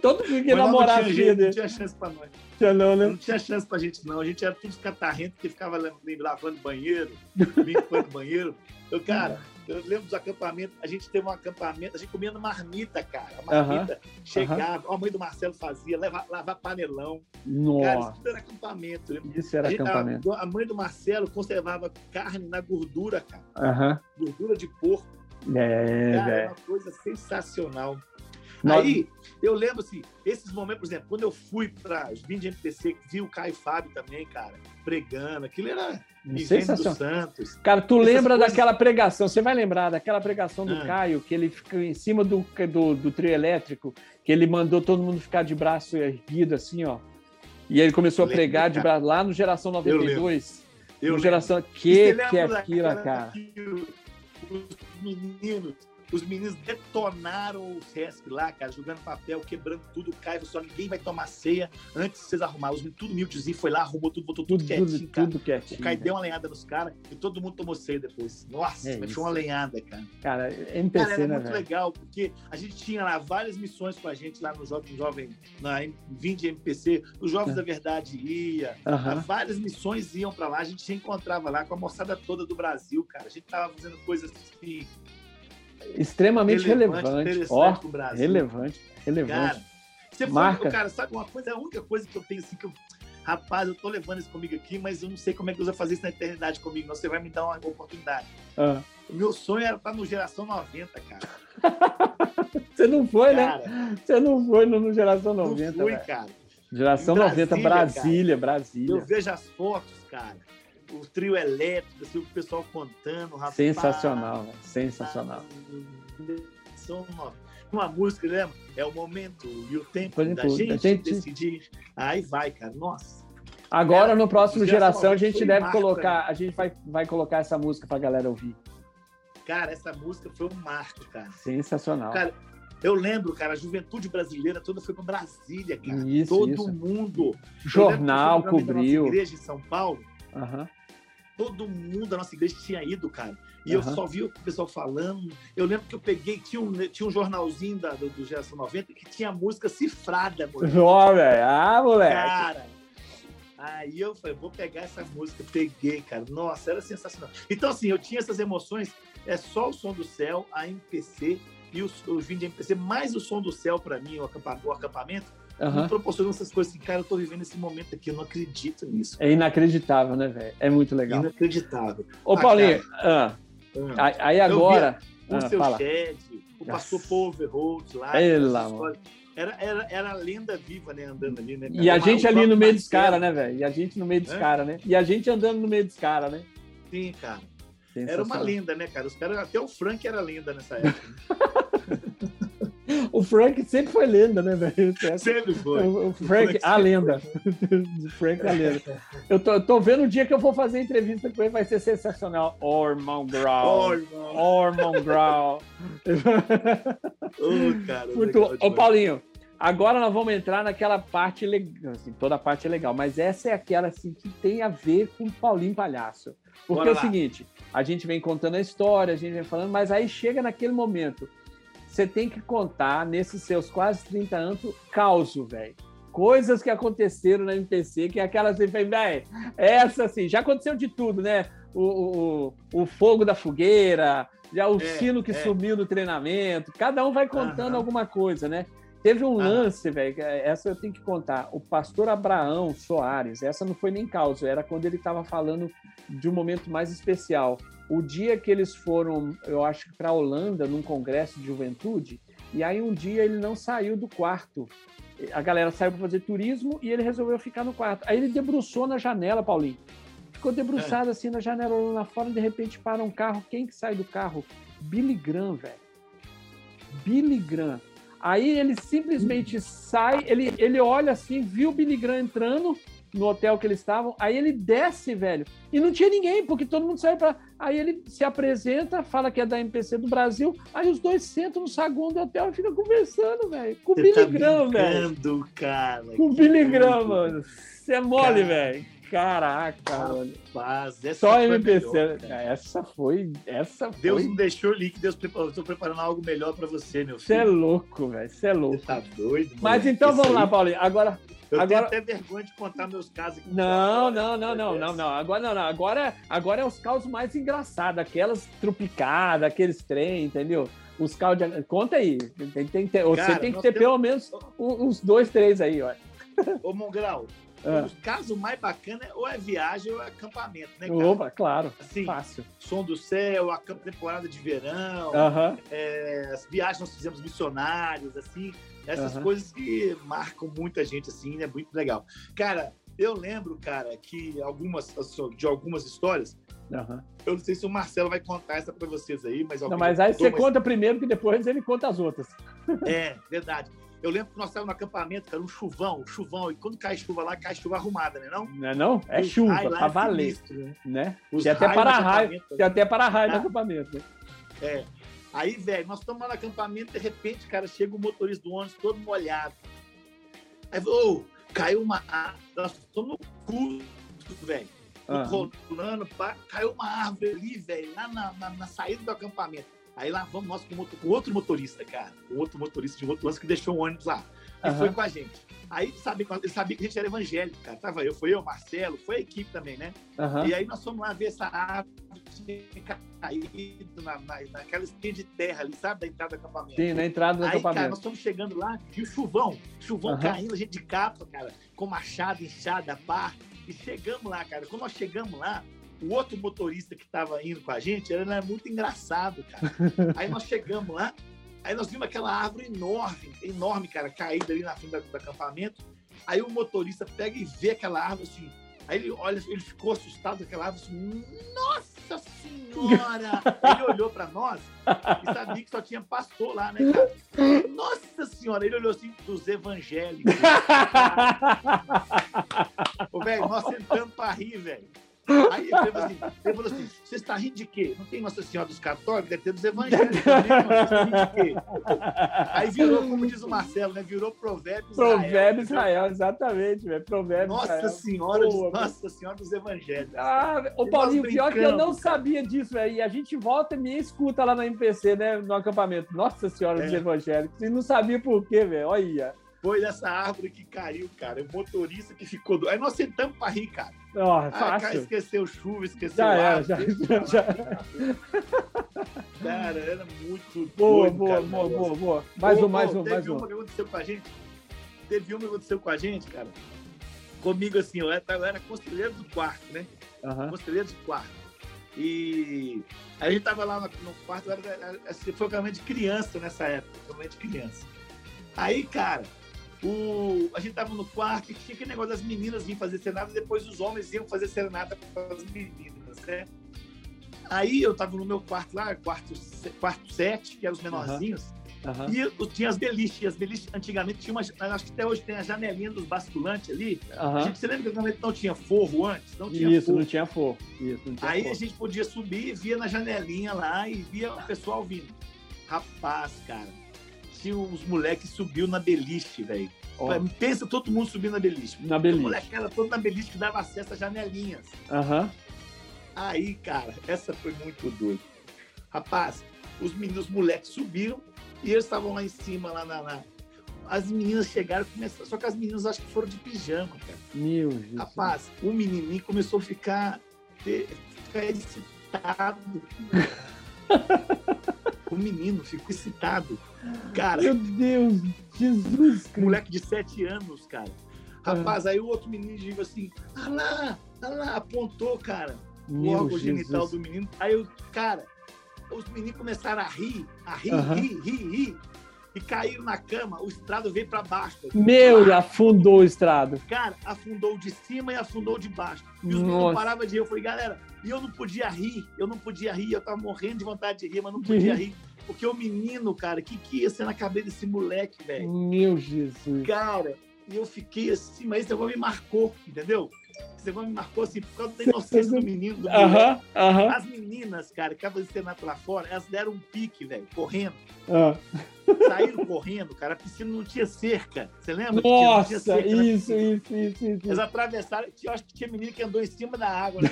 Todo mundo queria namorar a filha dele. Não tinha chance pra nós. Tinha não, né? Não tinha chance pra gente, não. A gente era tudo catarrento que ficava lavando banheiro, limpando banheiro. Eu, cara, eu lembro dos acampamentos. A gente teve um acampamento, a gente comia marmita, cara. A marmita uh -huh. chegava, uh -huh. a mãe do Marcelo fazia, lavar, lavar panelão. Nossa. Cara, isso tudo era acampamento. Isso era a gente, acampamento. A, a, mãe do Marcelo conservava carne na gordura, cara. Uh -huh. Gordura de porco. É, cara, é uma coisa sensacional. Aí, eu lembro assim, esses momentos, por exemplo, quando eu fui para os 20 de MPC, vi o Caio Fábio também, cara, pregando, aquilo era Sensacional. Santos. Cara, tu Essas lembra coisas... daquela pregação, você vai lembrar daquela pregação do ah. Caio, que ele ficou em cima do, do, do trio elétrico, que ele mandou todo mundo ficar de braço erguido, assim, ó. E ele começou a pregar de braço lá no Geração 92. Eu eu no Geração. Que que é aquilo, cara? Os meninos os meninos detonaram o Sesc lá, cara, jogando papel, quebrando tudo, caiu, só ninguém vai tomar ceia antes de vocês arrumarem. Os tudo humildezinho, foi lá, arrumou tudo, botou tudo, tudo quietinho, cara. Tudo quietinho. O Caio deu uma lenhada nos caras e todo mundo tomou ceia depois. Nossa, é mas foi uma lenhada, cara. Cara, MPC, cara, era né, muito velho? legal, porque a gente tinha lá várias missões com a gente lá no Jovem Jovem, na 20 MPC. Os Jovens da Verdade ia, uh -huh. várias missões iam para lá, a gente se encontrava lá com a moçada toda do Brasil, cara. A gente tava fazendo coisas assim extremamente relevante. Ó, oh, relevante, relevante. Cara, você Marca. Cara, sabe uma coisa, a única coisa que eu tenho assim que eu, rapaz, eu tô levando isso comigo aqui, mas eu não sei como é que eu vou fazer isso na eternidade comigo. Você vai me dar uma oportunidade. Ah. O meu sonho era estar no Geração 90, cara. Você não foi, né? cara, né? Você não foi no, no Geração 90. Não fui, cara. Geração Brasília, 90, Brasília, cara. Brasília. Eu vejo as fotos, cara. O trio elétrico, assim, o pessoal contando, rapaz. Sensacional, né? sensacional. Uma música, lembra? É o momento e o tempo da gente, gente, decidir. Aí vai, cara. Nossa. Agora, no próximo Geração, a gente deve colocar, a gente vai, vai colocar essa música pra galera ouvir. Cara, essa música foi um marco, cara. Sensacional. Cara, eu lembro, cara, a juventude brasileira toda foi para Brasília, cara. Isso, Todo isso. mundo. Jornal cobriu. igreja em São Paulo. Uhum. Todo mundo da nossa igreja tinha ido, cara. E uhum. eu só vi o pessoal falando. Eu lembro que eu peguei, tinha um, tinha um jornalzinho da, do, do Geração 90 que tinha música cifrada, moleque. Ó, velho. Ah, moleque. Cara. Aí eu falei, vou pegar essa música. Peguei, cara. Nossa, era sensacional. Então, assim, eu tinha essas emoções. É só o som do céu, a MPC e os, os vídeos de MPC, mais o som do céu para mim, o acampamento Uhum. me proporcionam essas coisas assim, cara, eu tô vivendo esse momento aqui, eu não acredito nisso. É inacreditável, né, velho? É muito legal. Inacreditável. Ô, ah, Paulinho, ah, ah, aí agora. o seu fala. O pastor Paul Overholt lá. Pela, era, era, era a lenda viva, né, andando ali, né? E a gente ali no meio dos caras, né, velho? E a gente no meio dos caras, né? E a gente andando no meio dos caras, né? Sim, cara. Era uma lenda, né, cara? Os caras, até o Frank era lenda nessa época. O Frank sempre foi lenda, né, velho? Sempre foi. O, Frank, a lenda. O Frank, a lenda. Eu tô, eu tô vendo o dia que eu vou fazer entrevista com ele, vai ser sensacional. Ormond Grau. Ormond Grau. oh, cara. Muito Ô, Paulinho, Agora nós vamos entrar naquela parte legal, assim, toda a parte é legal, mas essa é aquela assim que tem a ver com o Paulinho Palhaço. Porque Bora é o lá. seguinte, a gente vem contando a história, a gente vem falando, mas aí chega naquele momento, você tem que contar nesses seus quase 30 anos, causo, velho. Coisas que aconteceram na MPC, que é aquelas assim, velho, essa assim, já aconteceu de tudo, né? O, o, o fogo da fogueira, já o é, sino que é. sumiu no treinamento, cada um vai contando uhum. alguma coisa, né? Teve um lance, velho, essa eu tenho que contar. O pastor Abraão Soares, essa não foi nem causa, era quando ele estava falando de um momento mais especial. O dia que eles foram, eu acho que para a Holanda, num congresso de juventude, e aí um dia ele não saiu do quarto. A galera saiu para fazer turismo e ele resolveu ficar no quarto. Aí ele debruçou na janela, Paulinho. Ficou debruçado é. assim na janela, olhando lá fora, e de repente para um carro. Quem que sai do carro? Billy Graham, velho. Billy Graham Aí ele simplesmente sai, ele, ele olha assim, viu o Billy Graham entrando no hotel que eles estavam, aí ele desce, velho, e não tinha ninguém, porque todo mundo saiu para. Aí ele se apresenta, fala que é da MPC do Brasil, aí os dois sentam no saguão do hotel e ficam conversando, velho, com o Billy tá Graham, velho. cara. Com o Billy Graham, mano. Você é mole, velho. Caraca, mano. Rapaz, essa Só MPC. Melhor, essa foi. Essa Deus foi... não deixou ali que Deus preparou. Estou preparando algo melhor para você, meu filho. Você é louco, velho. Você é louco. Você tá doido, Mas então vamos aí... lá, Paulinho. Agora. Eu agora... tenho até vergonha de contar meus casos aqui. Não, não, não, não, não, não. Agora não, não. Agora, agora é os casos mais engraçados, aquelas trupicadas, aqueles trem, entendeu? Os carros de... Conta aí. Tem, tem, tem, Cara, você tem que ter temos... pelo menos uns dois, três aí, ó. Ô, Mongrau, ah. O caso mais bacana é ou é viagem ou é acampamento, né, cara? Opa, claro. Assim, Fácil. Som do céu, a temporada de verão, é, as viagens nós fizemos missionários, assim, essas coisas que marcam muita gente, assim, é né? muito legal. Cara, eu lembro, cara, que algumas de algumas histórias. Eu não sei se o Marcelo vai contar essa para vocês aí, mas não, mas aí você conta primeiro que depois ele conta as outras. É, verdade. Eu lembro que nós estávamos no acampamento, cara, um chuvão, chuvão. E quando cai chuva lá, cai chuva arrumada, né? Não, não é não? É chuva, pra é valer. Sinistro, né? né? Tem até para-raio, tem até para-raio no acampamento, né? É. Aí, velho, nós estamos lá no acampamento, de repente, cara, chega o motorista do ônibus todo molhado. Aí, ô, oh, caiu uma Nós estamos no curso, velho. Ah. Rolando, pá, caiu uma árvore ali, velho, lá na, na, na saída do acampamento. Aí lá vamos nós com, com outro motorista, cara. Um outro motorista de um outro ônibus que deixou o ônibus lá. E uhum. foi com a gente. Aí sabe, ele sabia que a gente era evangélico, cara. Tava eu, foi eu, Marcelo, foi a equipe também, né? Uhum. E aí nós fomos lá ver essa árvore caído na, na, naquela espinha de terra ali, sabe? Da entrada do acampamento. Sim, na entrada do aí, acampamento. Cara, nós estamos chegando lá e o chuvão, chuvão uhum. caindo, a gente de capa, cara, com machado, enxada, pá. E chegamos lá, cara. Quando nós chegamos lá, o outro motorista que estava indo com a gente, ele era muito engraçado, cara. Aí nós chegamos lá, aí nós vimos aquela árvore enorme, enorme, cara, caída ali na frente do, do acampamento. Aí o motorista pega e vê aquela árvore assim. Aí ele olha, ele ficou assustado com aquela árvore assim, nossa senhora! ele olhou para nós e sabia que só tinha pastor lá, né, cara? Nossa senhora! Ele olhou assim dos evangélicos. Ô, velho, nós sentamos para rir, velho. Aí ele falou assim, ele falou assim, você está rindo de quê? Não tem Nossa Senhora dos Católicos, deve ter dos evangélicos também? Aí virou, como diz o Marcelo, né? Virou provérbio Israel. Provérbio Israel, exatamente, velho. Provérbio Nossa Israel. Senhora, Boa, Nossa Senhora dos Evangélicos. Ah, o Paulinho, pior que eu não sabia disso, velho. E a gente volta e me escuta lá na MPC, né? No acampamento. Nossa Senhora é. dos Evangélicos. E não sabia por quê, velho. Olha foi essa árvore que caiu, cara. O motorista que ficou. Do... Aí nós sentamos para rir, cara. Oh, ah, Cara, esqueceu chuva, esqueceu já era, já, já, Cara, era muito boa, doido, boa, cara, boa, boa, boa. Mais um, mais um, mais um. Teve uma que aconteceu com a gente. Teve uma que aconteceu com a gente, cara. Comigo, assim, eu era, eu era conselheiro do quarto, né? Uhum. Conselheiro do quarto. E a gente tava lá no, quarto, eu era, assim, foi realmente criança nessa época, realmente criança. Aí, cara, o, a gente tava no quarto e tinha aquele negócio das meninas virem fazer serenata, depois os homens iam fazer serenata para as meninas, né? Aí eu tava no meu quarto lá, quarto, quarto sete, que eram os menorzinhos, uhum. Uhum. e eu, tinha as beliches. As beliches antigamente tinha uma. Acho que até hoje tem a janelinha dos basculantes ali. Uhum. A gente, você lembra que antigamente não tinha forro antes? Não tinha Isso, forro. não tinha forro. Isso, não tinha Aí forro. a gente podia subir, via na janelinha lá e via o pessoal vindo. Rapaz, cara os moleques subiu na beliche, velho. Pensa todo mundo subindo na beliche. na O beliche. moleque era todo na beliche que dava acesso às janelinhas. Aham. Aí, cara, essa foi muito doida. Rapaz, os meninos, os moleques subiram e eles estavam lá em cima, lá na. na- As meninas chegaram e começaram. Só que as meninas acho que foram de pijama, cara. Meu Jesus. Rapaz, o menininho começou a ficar, ficar excitado. O menino ficou excitado. Cara, Meu Deus, Jesus moleque de sete anos, cara. Rapaz, aí o outro menino digo assim, ah lá, ah lá, apontou, cara, o Meu órgão genital Jesus. do menino. Aí eu, cara, os meninos começaram a rir, a rir, Aham. rir, rir, rir. E caíram na cama, o estrado veio pra baixo. Meu, afundou o estrado. Cara, afundou de cima e afundou de baixo. E os não paravam de rir. Eu falei, galera, e eu não podia rir, eu não podia rir, eu tava morrendo de vontade de rir, mas não podia rir. Porque o menino, cara, que que ia ser na cabeça desse moleque, velho? Meu Jesus. Cara, e eu fiquei assim, mas esse negócio me marcou, entendeu? Esse negócio me marcou assim, por causa da inocência do menino, do. Aham, aham. As meninas, cara, que estavam cenário lá fora, elas deram um pique, velho, correndo. ah. Saíram correndo, cara, a piscina não tinha cerca. Você lembra? Nossa, cerca isso, isso, isso, isso. Eles atravessaram, eu acho que tinha menino que andou em cima da água, né?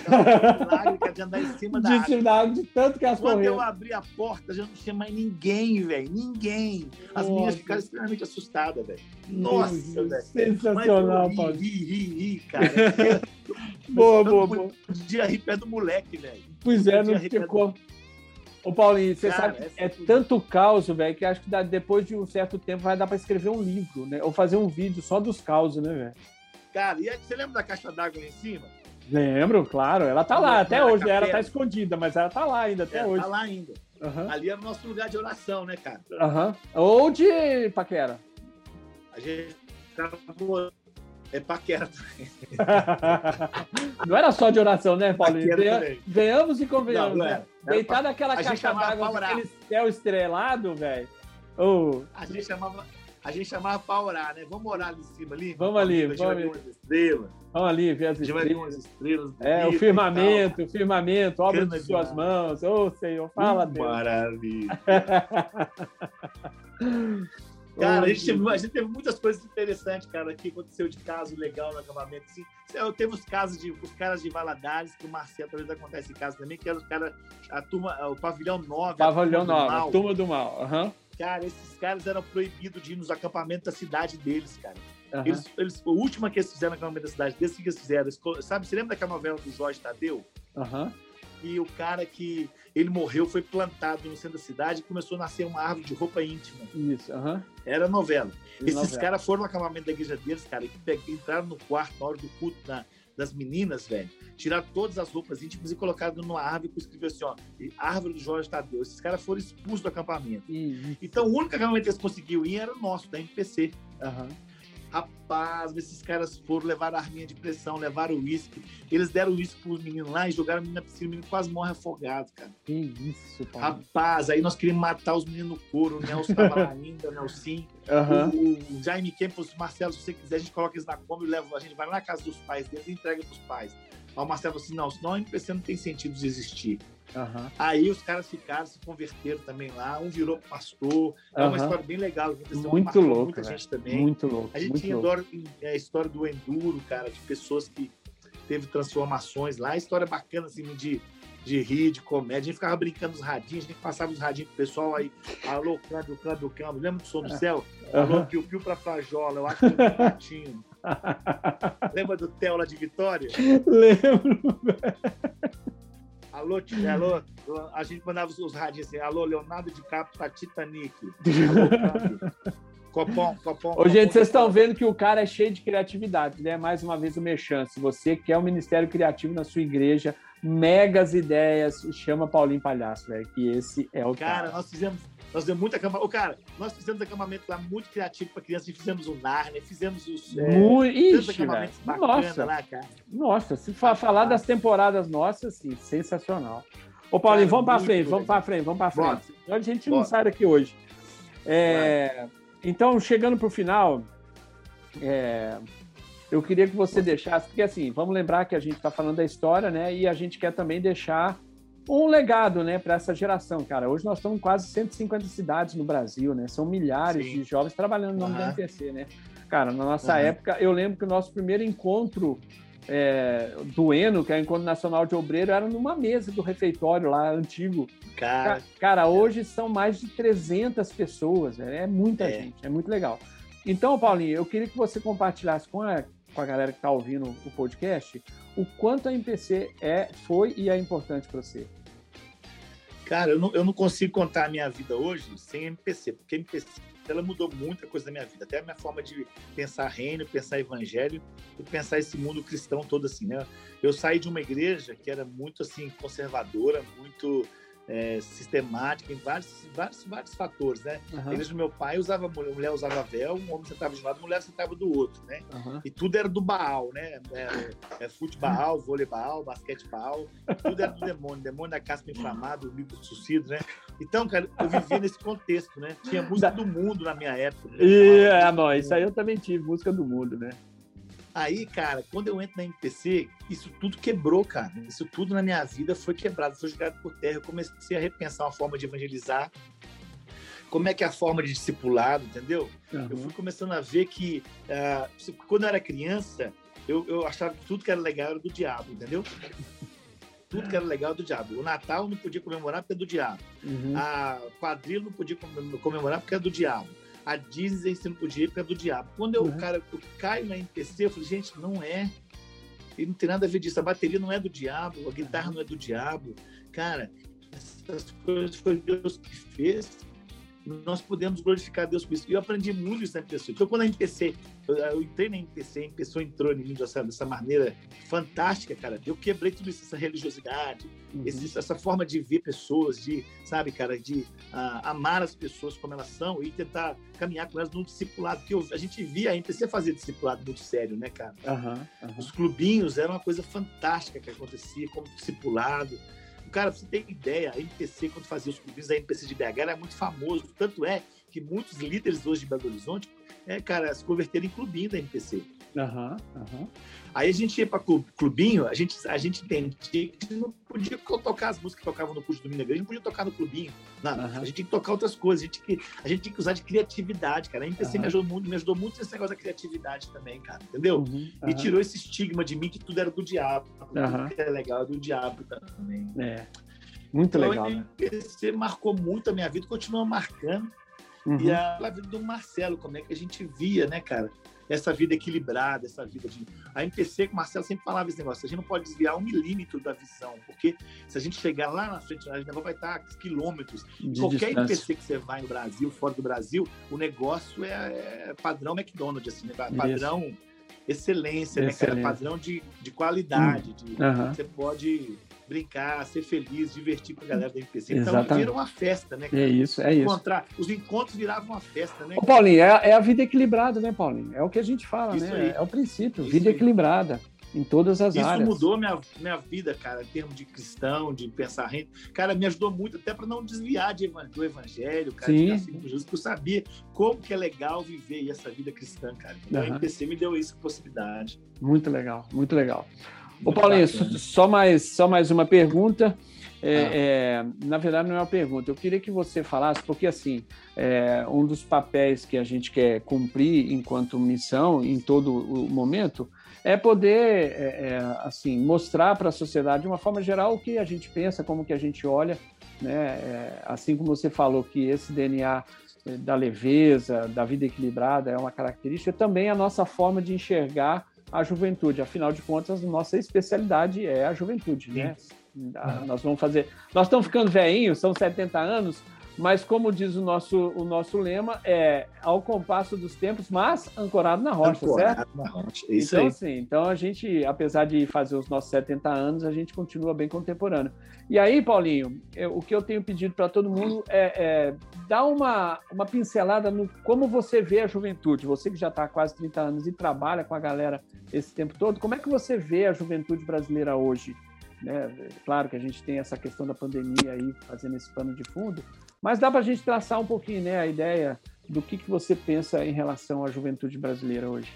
Lágrima de andar em cima da De água. de tanto que elas Quando eu correram. abri a porta, já não tinha mais ninguém, velho. Ninguém. As meninas Nossa. ficaram extremamente assustadas, velho. Nossa, velho. Sensacional, eu Paulo. ri, ri, ri, cara. Boa, Eu boa, boa. podia rir do moleque, velho. Pois é, não perto como. Ô, Paulinho, você Cara, sabe que é foi- tanto caos, velho, que acho que dá- depois de um certo tempo vai dar pra escrever um livro, né? Ou fazer um vídeo só dos causos, né, velho? Cara, e aí, você lembra da caixa d'água lá em cima? Lembro, claro. Ela tá lá até na hoje. Ela capela. tá escondida, mas ela tá lá ainda até É, hoje. Tá lá ainda. Aham. Ali era o nosso lugar de oração, né, cara? Aham. Ou de paquera. A gente ficava. É paquera também. Não era só de oração, né, Paulinho? Venha-. Venhamos e convenhamos, Não, não né? era. Era Deitar naquela caixa d'água pra com orar. aquele céu estrelado, velho. Ô, A gente chamava, a gente chamava pra orar, né? Vamos orar ali em cima ali? Vamos ali, vamos ver ali. vamos ali ver as estrelas. estrelas. É, o firmamento, o firmamento, obra de suas mãos. Ô, Senhor, tal. fala, Deus. Maravilha. Cara, a gente, teve, a gente teve muitas coisas interessantes, cara, que aconteceu de caso legal no acampamento. Assim, eu teve os casos de os caras de Valadares, que o Marcelo talvez acontece esse caso também, que eram os caras, a turma, o pavilhão 9. a Pavilhão turma do Nova, mal. Turma do Mal. Aham. Cara, esses caras eram proibidos de ir nos acampamentos da cidade deles, cara. aham. Eles, eles, o último que eles fizeram no acampamento da cidade deles, o que eles fizeram? Eles sabe, você lembra daquela novela do Jorge Tadeu? Aham. E o cara que ele morreu foi plantado no centro da cidade e começou a nascer uma árvore de roupa íntima. Isso, aham. Era novela. Esses Novela. caras foram no acampamento da igreja deles, cara, e entraram no quarto na hora do culto da- das meninas, velho. Tiraram todas as roupas íntimas e colocaram numa árvore que escreveu assim, ó, árvore do Jorge Tadeu. Esses caras foram expulsos do acampamento. Isso. Então, o único acampamento que eles conseguiam ir era o nosso, da MPC. Aham. Rapaz, esses caras foram, levaram arminha de pressão, levaram uísque. Eles deram uísque pros meninos lá e jogaram o menino na piscina. O menino quase morre afogado, cara. Que isso, Paulo. Rapaz, aí nós queríamos matar os meninos no couro. O Nelson tava lá ainda, o Nelson. Aham. O, o Jaime Campos, Marcelo, se você quiser, a gente coloca eles na Kombi e leva, a gente vai lá na casa dos pais deles e entrega pros pais. Aí o Marcelo falou assim: não, senão a MPC não tem sentido de existir. Aham. Aí os caras ficaram, se converteram também lá. Um virou pastor. É uma história bem legal. Muito louco, Muita velho. gente também. Muito louco. A gente tinha louco. é, a história do Enduro, cara, de pessoas que teve transformações lá. História bacana, assim, de, de rir, de comédia. A gente ficava brincando nos radinhos, a gente passava os radinhos pro pessoal aí. Alô, câmbio, câmbio, câmbio. Lembra do som do céu? Alô, Aham. piu-piu pra frajola. Eu acho que é um gatinho. Lembra do Theo lá de Vitória? Lembro. Alô, tia, alô. A gente mandava os radinhos assim. Alô, Leonardo de Capo pra Titanic. Alô. Copom, copom. Ô, gente, vocês estão vendo que o cara é cheio de criatividade, né? Mais uma vez o Mechan. Se você quer um ministério criativo na sua igreja, megas ideias, chama Paulinho Palhaço, velho, que esse é o Cara, cara. nós fizemos, nós fizemos muito acampamento. Ô, cara, nós fizemos acampamento lá muito criativo para crianças. Fizemos o Narnia, fizemos os. é, Muito... Ixi, Nossa, lá, cara. nossa, se fa- falar das temporadas nossas, sim, sensacional. Ô, Paulinho, Cara, vamos pra muito frente, vamos pra frente, vamos pra Bora. frente. Senão a gente não Bora. sai daqui hoje. É, Então, chegando pro final, é, eu queria que você deixasse, porque assim, vamos lembrar que a gente está falando da história, né? E a gente quer também deixar um legado, né, para essa geração, cara. Hoje nós estamos em quase 150 cidades no Brasil, né? São milhares Sim. de jovens trabalhando no nome uhum. da né? Cara, na nossa uhum. época, eu lembro que o nosso primeiro encontro é, do ENO, que é o Encontro Nacional de Obreiro, era numa mesa do refeitório lá, antigo. Cara, cara hoje são mais de 300 pessoas, né? é muita é. gente, é muito legal. Então, Paulinho, eu queria que você compartilhasse com a, com a galera que está ouvindo o podcast o quanto a MPC é, foi e é importante para você. Cara, eu não, eu não consigo contar a minha vida hoje sem MPC, porque MPC ela mudou muita coisa na minha vida, até a minha forma de pensar reino, pensar evangelho e pensar esse mundo cristão todo assim, né? Eu saí de uma igreja que era muito assim conservadora, muito é, sistemática em vários, vários, vários fatores, né? Uhum. Eles, meu pai usava, a mulher usava véu, um homem sentava de um lado, a mulher sentava do outro, né? Uhum. E tudo era do Baal, né? É, é, futebol, vôleibol, basquetebol, tudo era do demônio, demônio da casca inflamada, o bico suicido, né? Então, cara, eu vivia nesse contexto, né? Tinha música do mundo na minha época. Né? E, não, isso aí eu também tive, música do mundo, né? Aí, cara, quando eu entro na MPC, isso tudo quebrou, cara. Isso tudo na minha vida foi quebrado, foi jogado por terra. Eu comecei a repensar uma forma de evangelizar. Como é que é a forma de discipulado, entendeu? Uhum. Eu fui começando a ver que, uh, quando eu era criança, eu, eu achava que tudo que era legal era do diabo, entendeu? tudo que era legal do diabo. O Natal não podia comemorar porque é do diabo. Uhum. A quadrilha não podia comemorar porque é do diabo a porque é do diabo. Quando eu, uhum. cara, eu caio na MPC, eu falei, gente, não é. E não tem nada a ver disso. A bateria não é do diabo, a guitarra não é do diabo. Cara, essas coisas foi Deus que fez nós podemos glorificar Deus por isso. E eu aprendi muito isso na MPC. Então, quando a MPC, eu, eu entrei na MPC, a MPC entrou em mim dessa, dessa maneira fantástica, cara. Eu quebrei tudo isso, essa religiosidade, uhum. esse, essa forma de ver pessoas, de, sabe, cara, de uh, amar as pessoas como elas são e tentar caminhar com elas num discipulado. Porque eu, a gente via a MPC fazer discipulado muito sério, né, cara? Uhum, uhum. Os clubinhos eram uma coisa fantástica que acontecia como discipulado. Cara, você ter ideia, a MPC, quando fazia os clubes da MPC de BH, era muito famoso. Tanto é que muitos líderes hoje de Belo Horizonte, é, cara, se converteram em clubinho da MPC. Uhum, uhum. Aí a gente ia para clubinho, a gente, a gente entendia que não podia tocar as músicas que tocavam no curso do Minas Grande, não podia tocar no clubinho. Não, uhum. A gente tinha que tocar outras coisas, a gente, que, a gente tinha que usar de criatividade, cara. A MPC uhum. me, ajudou muito, me ajudou muito nesse negócio da criatividade também, cara, entendeu? Uhum. E tirou esse estigma de mim que tudo era do diabo. Tudo que era legal do diabo também. É. Muito então, legal. Né? A MPC marcou muito a minha vida, continua marcando. Uhum. E a, a vida do Marcelo, como é que a gente via, né, cara? Essa vida equilibrada, essa vida de. A MPC, que o Marcelo sempre falava esse negócio, a gente não pode desviar um milímetro da visão, porque se a gente chegar lá na frente, a gente vai estar quilômetros. De Qualquer distância. MPC que você vai no Brasil, fora do Brasil, o negócio é, é padrão McDonald's, assim, né? padrão Isso. excelência, né, cara? Padrão de, de qualidade. Hum. De, uhum. Você pode brincar, ser feliz, divertir com a galera da MPC. Então Exatamente. vira uma festa, né? Cara? É isso, é Encontrar, isso. Os encontros viravam uma festa, né? Ô, Paulinho, é, é, a vida equilibrada, né, Paulinho? É o que a gente fala, isso né? Aí. É o princípio, isso vida aí. equilibrada em todas as Isso áreas. Isso mudou minha, minha vida, cara, em termos de cristão, de pensar. Cara, me ajudou muito até para não desviar de, do evangelho, cara, Sim. de assim, Jesus, porque eu sabia como que é legal viver essa vida cristã, cara. Então, uhum. a MPC me deu essa possibilidade. Muito legal, muito legal. Ô, Paulinho, só mais, só mais uma pergunta. É, ah. é, na verdade, não é uma pergunta. Eu queria que você falasse, porque assim, é, um dos papéis que a gente quer cumprir enquanto missão em todo o momento é poder, é, é, assim, mostrar para a sociedade de uma forma geral o que a gente pensa, como que a gente olha, né? É, assim como você falou que esse DNA da leveza, da vida equilibrada é uma característica, também a nossa forma de enxergar a juventude. Afinal de contas, nossa especialidade é a juventude, né? Ah, nós vamos fazer. Nós estamos ficando velhinhos, são 70 anos, mas como diz o nosso, o nosso lema, é ao compasso dos tempos, mas ancorado na rocha, ancorado certo? Na rocha. Isso então, aí. Sim, então a gente, apesar de fazer os nossos 70 anos, a gente continua bem contemporâneo. E aí, Paulinho, eu, o que eu tenho pedido para todo mundo é, é, dar uma, uma pincelada no como você vê a juventude. Você que já está há quase 30 anos e trabalha com a galera esse tempo todo, como é que você vê a juventude brasileira hoje? Né? Claro que a gente tem essa questão da pandemia aí fazendo esse pano de fundo, mas dá para a gente traçar um pouquinho né, a ideia do que, que você pensa em relação à juventude brasileira hoje.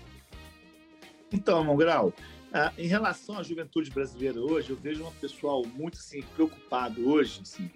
Então, Mongrau, Ah, em relação à juventude brasileira hoje, eu vejo um pessoal muito assim, preocupado hoje. Assim.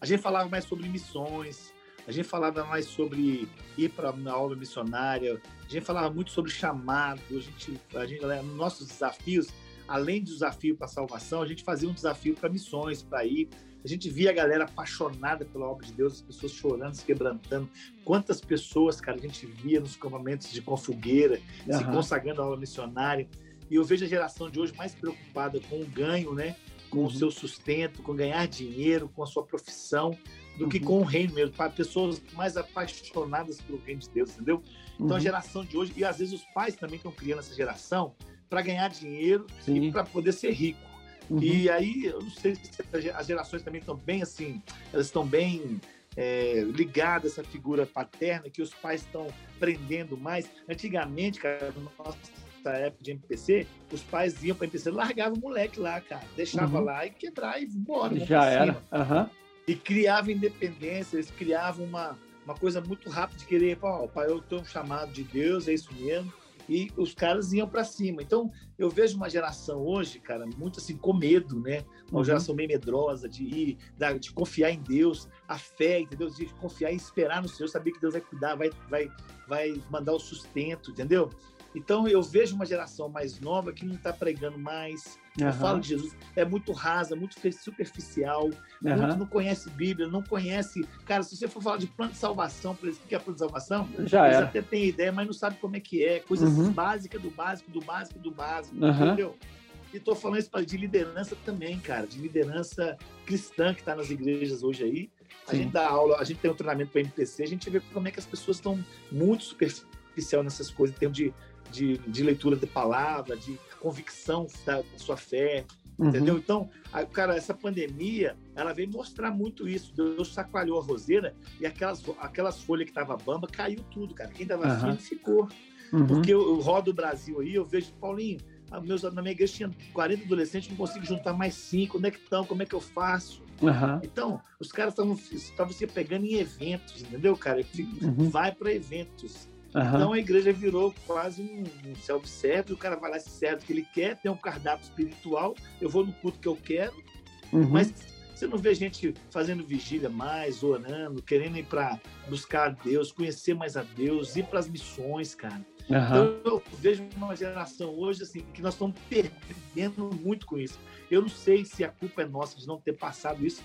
A gente falava mais sobre missões, a gente falava mais sobre ir para uma aula missionária, a gente falava muito sobre chamado, a gente, a gente, nos nossos desafios, além do desafio para a salvação, a gente fazia um desafio para missões, para ir. A gente via a galera apaixonada pela obra de Deus, as pessoas chorando, se quebrantando. Quantas pessoas, cara, a gente via nos campamentos de Confogueira, uhum. se consagrando à aula missionária. E eu vejo a geração de hoje mais preocupada com o ganho, né? Com uhum. o seu sustento, com ganhar dinheiro, com a sua profissão, do uhum. que com o reino mesmo. Para pessoas mais apaixonadas pelo reino de Deus, entendeu? Então a uhum. geração de hoje, e às vezes os pais também estão criando essa geração para ganhar dinheiro Sim. e para poder ser rico. Uhum. E aí, eu não sei se as gerações também estão bem assim, elas estão bem é, ligadas a essa figura paterna, que os pais estão prendendo mais. Antigamente, cara, nossa época de MPC, os pais iam para MPC, largavam o moleque lá, cara, deixava uhum. lá e quebrar e embora. Já era. Uhum. E criava independência, eles criavam uma, uma coisa muito rápida de querer, ó, pai, eu tenho um chamado de Deus, é isso mesmo e os caras iam para cima. Então, eu vejo uma geração hoje, cara, muito assim, com medo, né? Uma uhum. geração meio medrosa de ir, de confiar em Deus, a fé, entendeu? De confiar e esperar no Senhor, saber que Deus vai cuidar, vai, vai, vai mandar o sustento, entendeu? Então, eu vejo uma geração mais nova que não está pregando mais. Uhum. Eu falo de Jesus, é muito rasa, muito superficial, uhum. muito não conhece Bíblia, não conhece. Cara, se você for falar de plano de salvação, por exemplo, o que é plano de salvação? Já eles é. até têm ideia, mas não sabem como é que é. Coisas uhum. básicas do básico, do básico, do básico, entendeu? E estou falando isso de liderança também, cara, de liderança cristã que está nas igrejas hoje aí. A Sim. gente dá aula, a gente tem um treinamento para MPC, a gente vê como é que as pessoas estão muito superficial nessas coisas, em termos de de, de leitura de palavra, de convicção da, sua fé, uhum. entendeu? Então, a, cara, essa pandemia, ela veio mostrar muito isso. Deus sacoalhou a roseira e aquelas, aquelas folhas que estavam bamba caiu tudo, cara. Quem estava uhum. firme ficou. Uhum. Porque eu, eu rodo o Brasil aí, eu vejo, Paulinho, meus, na minha igreja tinha 40 adolescentes, não consigo juntar mais cinco. Onde é que estão? Como é que eu faço? Uhum. Então, os caras estavam se pegando em eventos, entendeu, cara? Uhum. Vai para eventos. Uhum. Então a igreja virou quase um, um self-service, o cara vai lá, se serve o que ele quer, tem um cardápio espiritual, eu vou no culto que eu quero, uhum. mas você não vê gente fazendo vigília mais, orando, querendo ir para buscar a Deus, conhecer mais a Deus, ir para as missões, cara. Uhum. Então eu vejo uma geração hoje assim que nós estamos perdendo muito com isso. Eu não sei se a culpa é nossa de não ter passado isso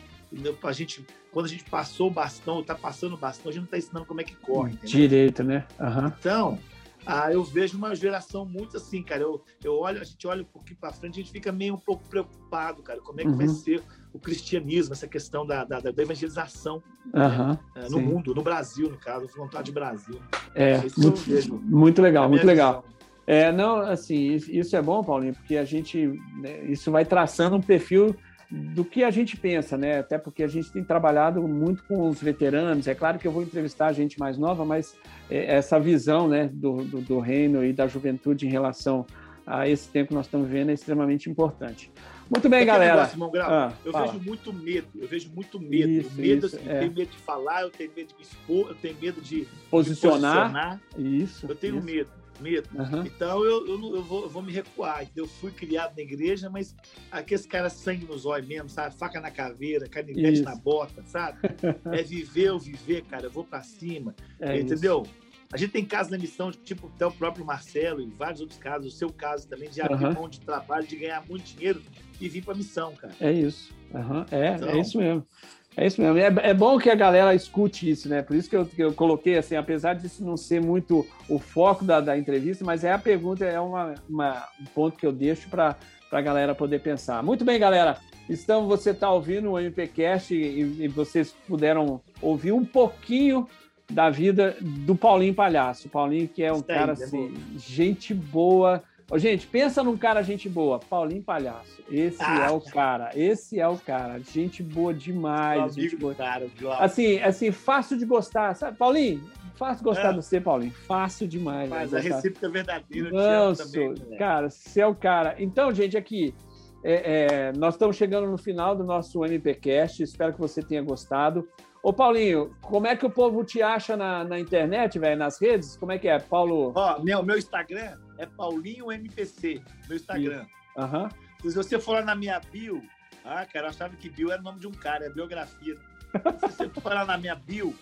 a gente, quando a gente passou o bastão, está passando o bastão, a gente não está ensinando como é que corre. Entendeu? Direito, né? Uhum. Então, ah, eu vejo uma geração muito assim, cara. Eu, eu olho, a gente olha um pouquinho para frente, a gente fica meio um pouco preocupado, cara. Como é que uhum. vai ser o cristianismo, essa questão da, da, da evangelização uhum, né? no mundo, no Brasil, no caso, vontade de Brasil. É, muito, muito legal, muito legal. É, não, assim, isso é bom, Paulinho, porque a gente, né, isso vai traçando um perfil do que a gente pensa, né? Até porque a gente tem trabalhado muito com os veteranos. É claro que eu vou entrevistar a gente mais nova, mas é, essa visão, né, do, do, do reino e da juventude em relação a esse tempo que nós estamos vivendo é extremamente importante. Muito bem, galera. Negócio, irmão Grau, ah, eu fala. vejo muito medo, eu vejo muito medo. Isso, medo isso, assim, é. Eu tenho medo de falar, eu tenho medo de me expor, eu tenho medo de posicionar. Posicionar. Isso. Eu tenho isso. medo medo. Uhum. Então eu, eu, eu, vou, eu vou me recuar. Eu fui criado na igreja, mas aqueles caras sangue nos olhos mesmo, sabe? Faca na caveira, canivete isso. na bota, sabe? é viver ou viver, cara. Eu vou para cima. É entendeu? Isso. A gente tem casos na missão, tipo até o próprio Marcelo e vários outros casos, o seu caso também, de abrir uhum. mão de trabalho, de ganhar muito dinheiro e vir para missão, cara. É isso. Uhum. É então, é isso mesmo. É isso mesmo. É, é, bom que a galera escute isso, né? Por isso que eu, que eu coloquei, assim, apesar disso não ser muito o foco da, da entrevista, mas é a pergunta, é uma, uma um ponto que eu deixo para a galera poder pensar. Muito bem, galera. Então, você está ouvindo o MPCast e, e vocês puderam ouvir um pouquinho da vida do Paulinho Palhaço. Paulinho, que é um cara, assim, gente boa, Ô, gente, pensa num cara gente boa, Paulinho Palhaço. Esse ah, é o cara, esse é o cara. Gente boa demais. Gente boa. Cara, assim, assim, fácil de gostar, sabe? Paulinho, fácil de gostar é. de você, Paulinho. Fácil demais. Mas a recíproca verdadeira, Não, também, né? Cara, você é o cara. Então, gente, aqui, é, é, nós estamos chegando no final do nosso MPCast. Espero que você tenha gostado. Ô, Paulinho, como é que o povo te acha na, na internet, velho, nas redes? Como é que é, Paulo? Ó, meu, meu Instagram é Paulinho MPC, no Instagram. Uhum. Se você for lá na minha bio, ah, cara, eu achava que bio era o nome de um cara, é biografia. Se você for lá na minha bio,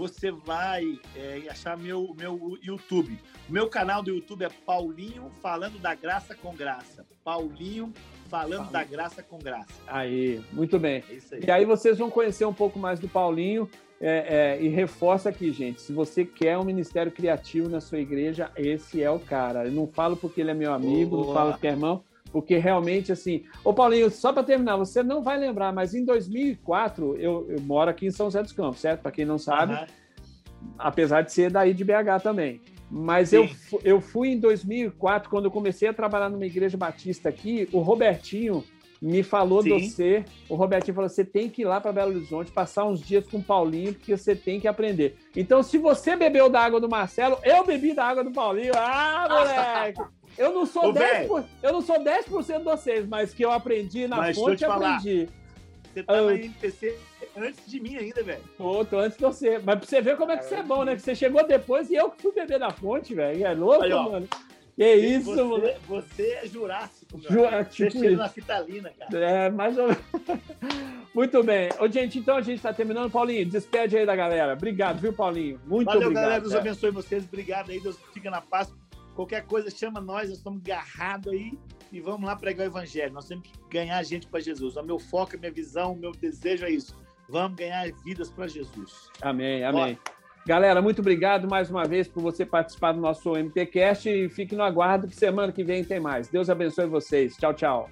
você vai é, achar meu, meu YouTube. Meu canal do YouTube é Paulinho Falando da Graça com Graça. Paulinho Falando da Graça com Graça. Aí, muito bem. É aí. E aí vocês vão conhecer um pouco mais do Paulinho. É, é, e reforça aqui, gente, se você quer um ministério criativo na sua igreja, esse é o cara. Eu não falo porque ele é meu amigo, Boa. não falo porque é irmão, porque realmente, assim... Ô, Paulinho, só para terminar, você não vai lembrar, mas em 2004, eu, eu moro aqui em São José dos Campos, certo? Para quem não sabe, uhum. apesar de ser daí de BH também. Mas eu, eu fui em 2004, quando eu comecei a trabalhar numa igreja batista aqui, o Robertinho me falou Sim. de você. O Robertinho falou: você tem que ir lá para Belo Horizonte, passar uns dias com o Paulinho, porque você tem que aprender. Então, se você bebeu da água do Marcelo, eu bebi da água do Paulinho. Ah, moleque! Eu não sou, 10%, eu não sou 10 de vocês, mas que eu aprendi na mas fonte, eu aprendi. Você tava eu... em PC antes de mim ainda, velho. Tô, tô antes de você. Mas pra você ver como é que você é bom, né? Que você chegou depois e eu que fui beber da fonte, velho. É louco, Aí, mano. Que isso, você, mano. Você é jurássico, meu. Ju, é, tipo você na fitalina, cara. É, mais ou menos. Muito bem. Ô, gente, então a gente tá terminando. Paulinho, despede aí da galera. Obrigado, viu, Paulinho? Muito Valeu, obrigado. Valeu, galera. Deus abençoe vocês. Obrigado aí. Deus fica na paz. Qualquer coisa, chama nós. Nós estamos agarrados aí e vamos lá pregar o evangelho. Nós temos que ganhar gente para Jesus. O meu foco, a minha visão, o meu desejo é isso. Vamos ganhar vidas para Jesus. Amém, amém. Galera, muito obrigado mais uma vez por você participar do nosso MTCast e fique no aguardo que semana que vem tem mais. Deus abençoe vocês. Tchau, tchau.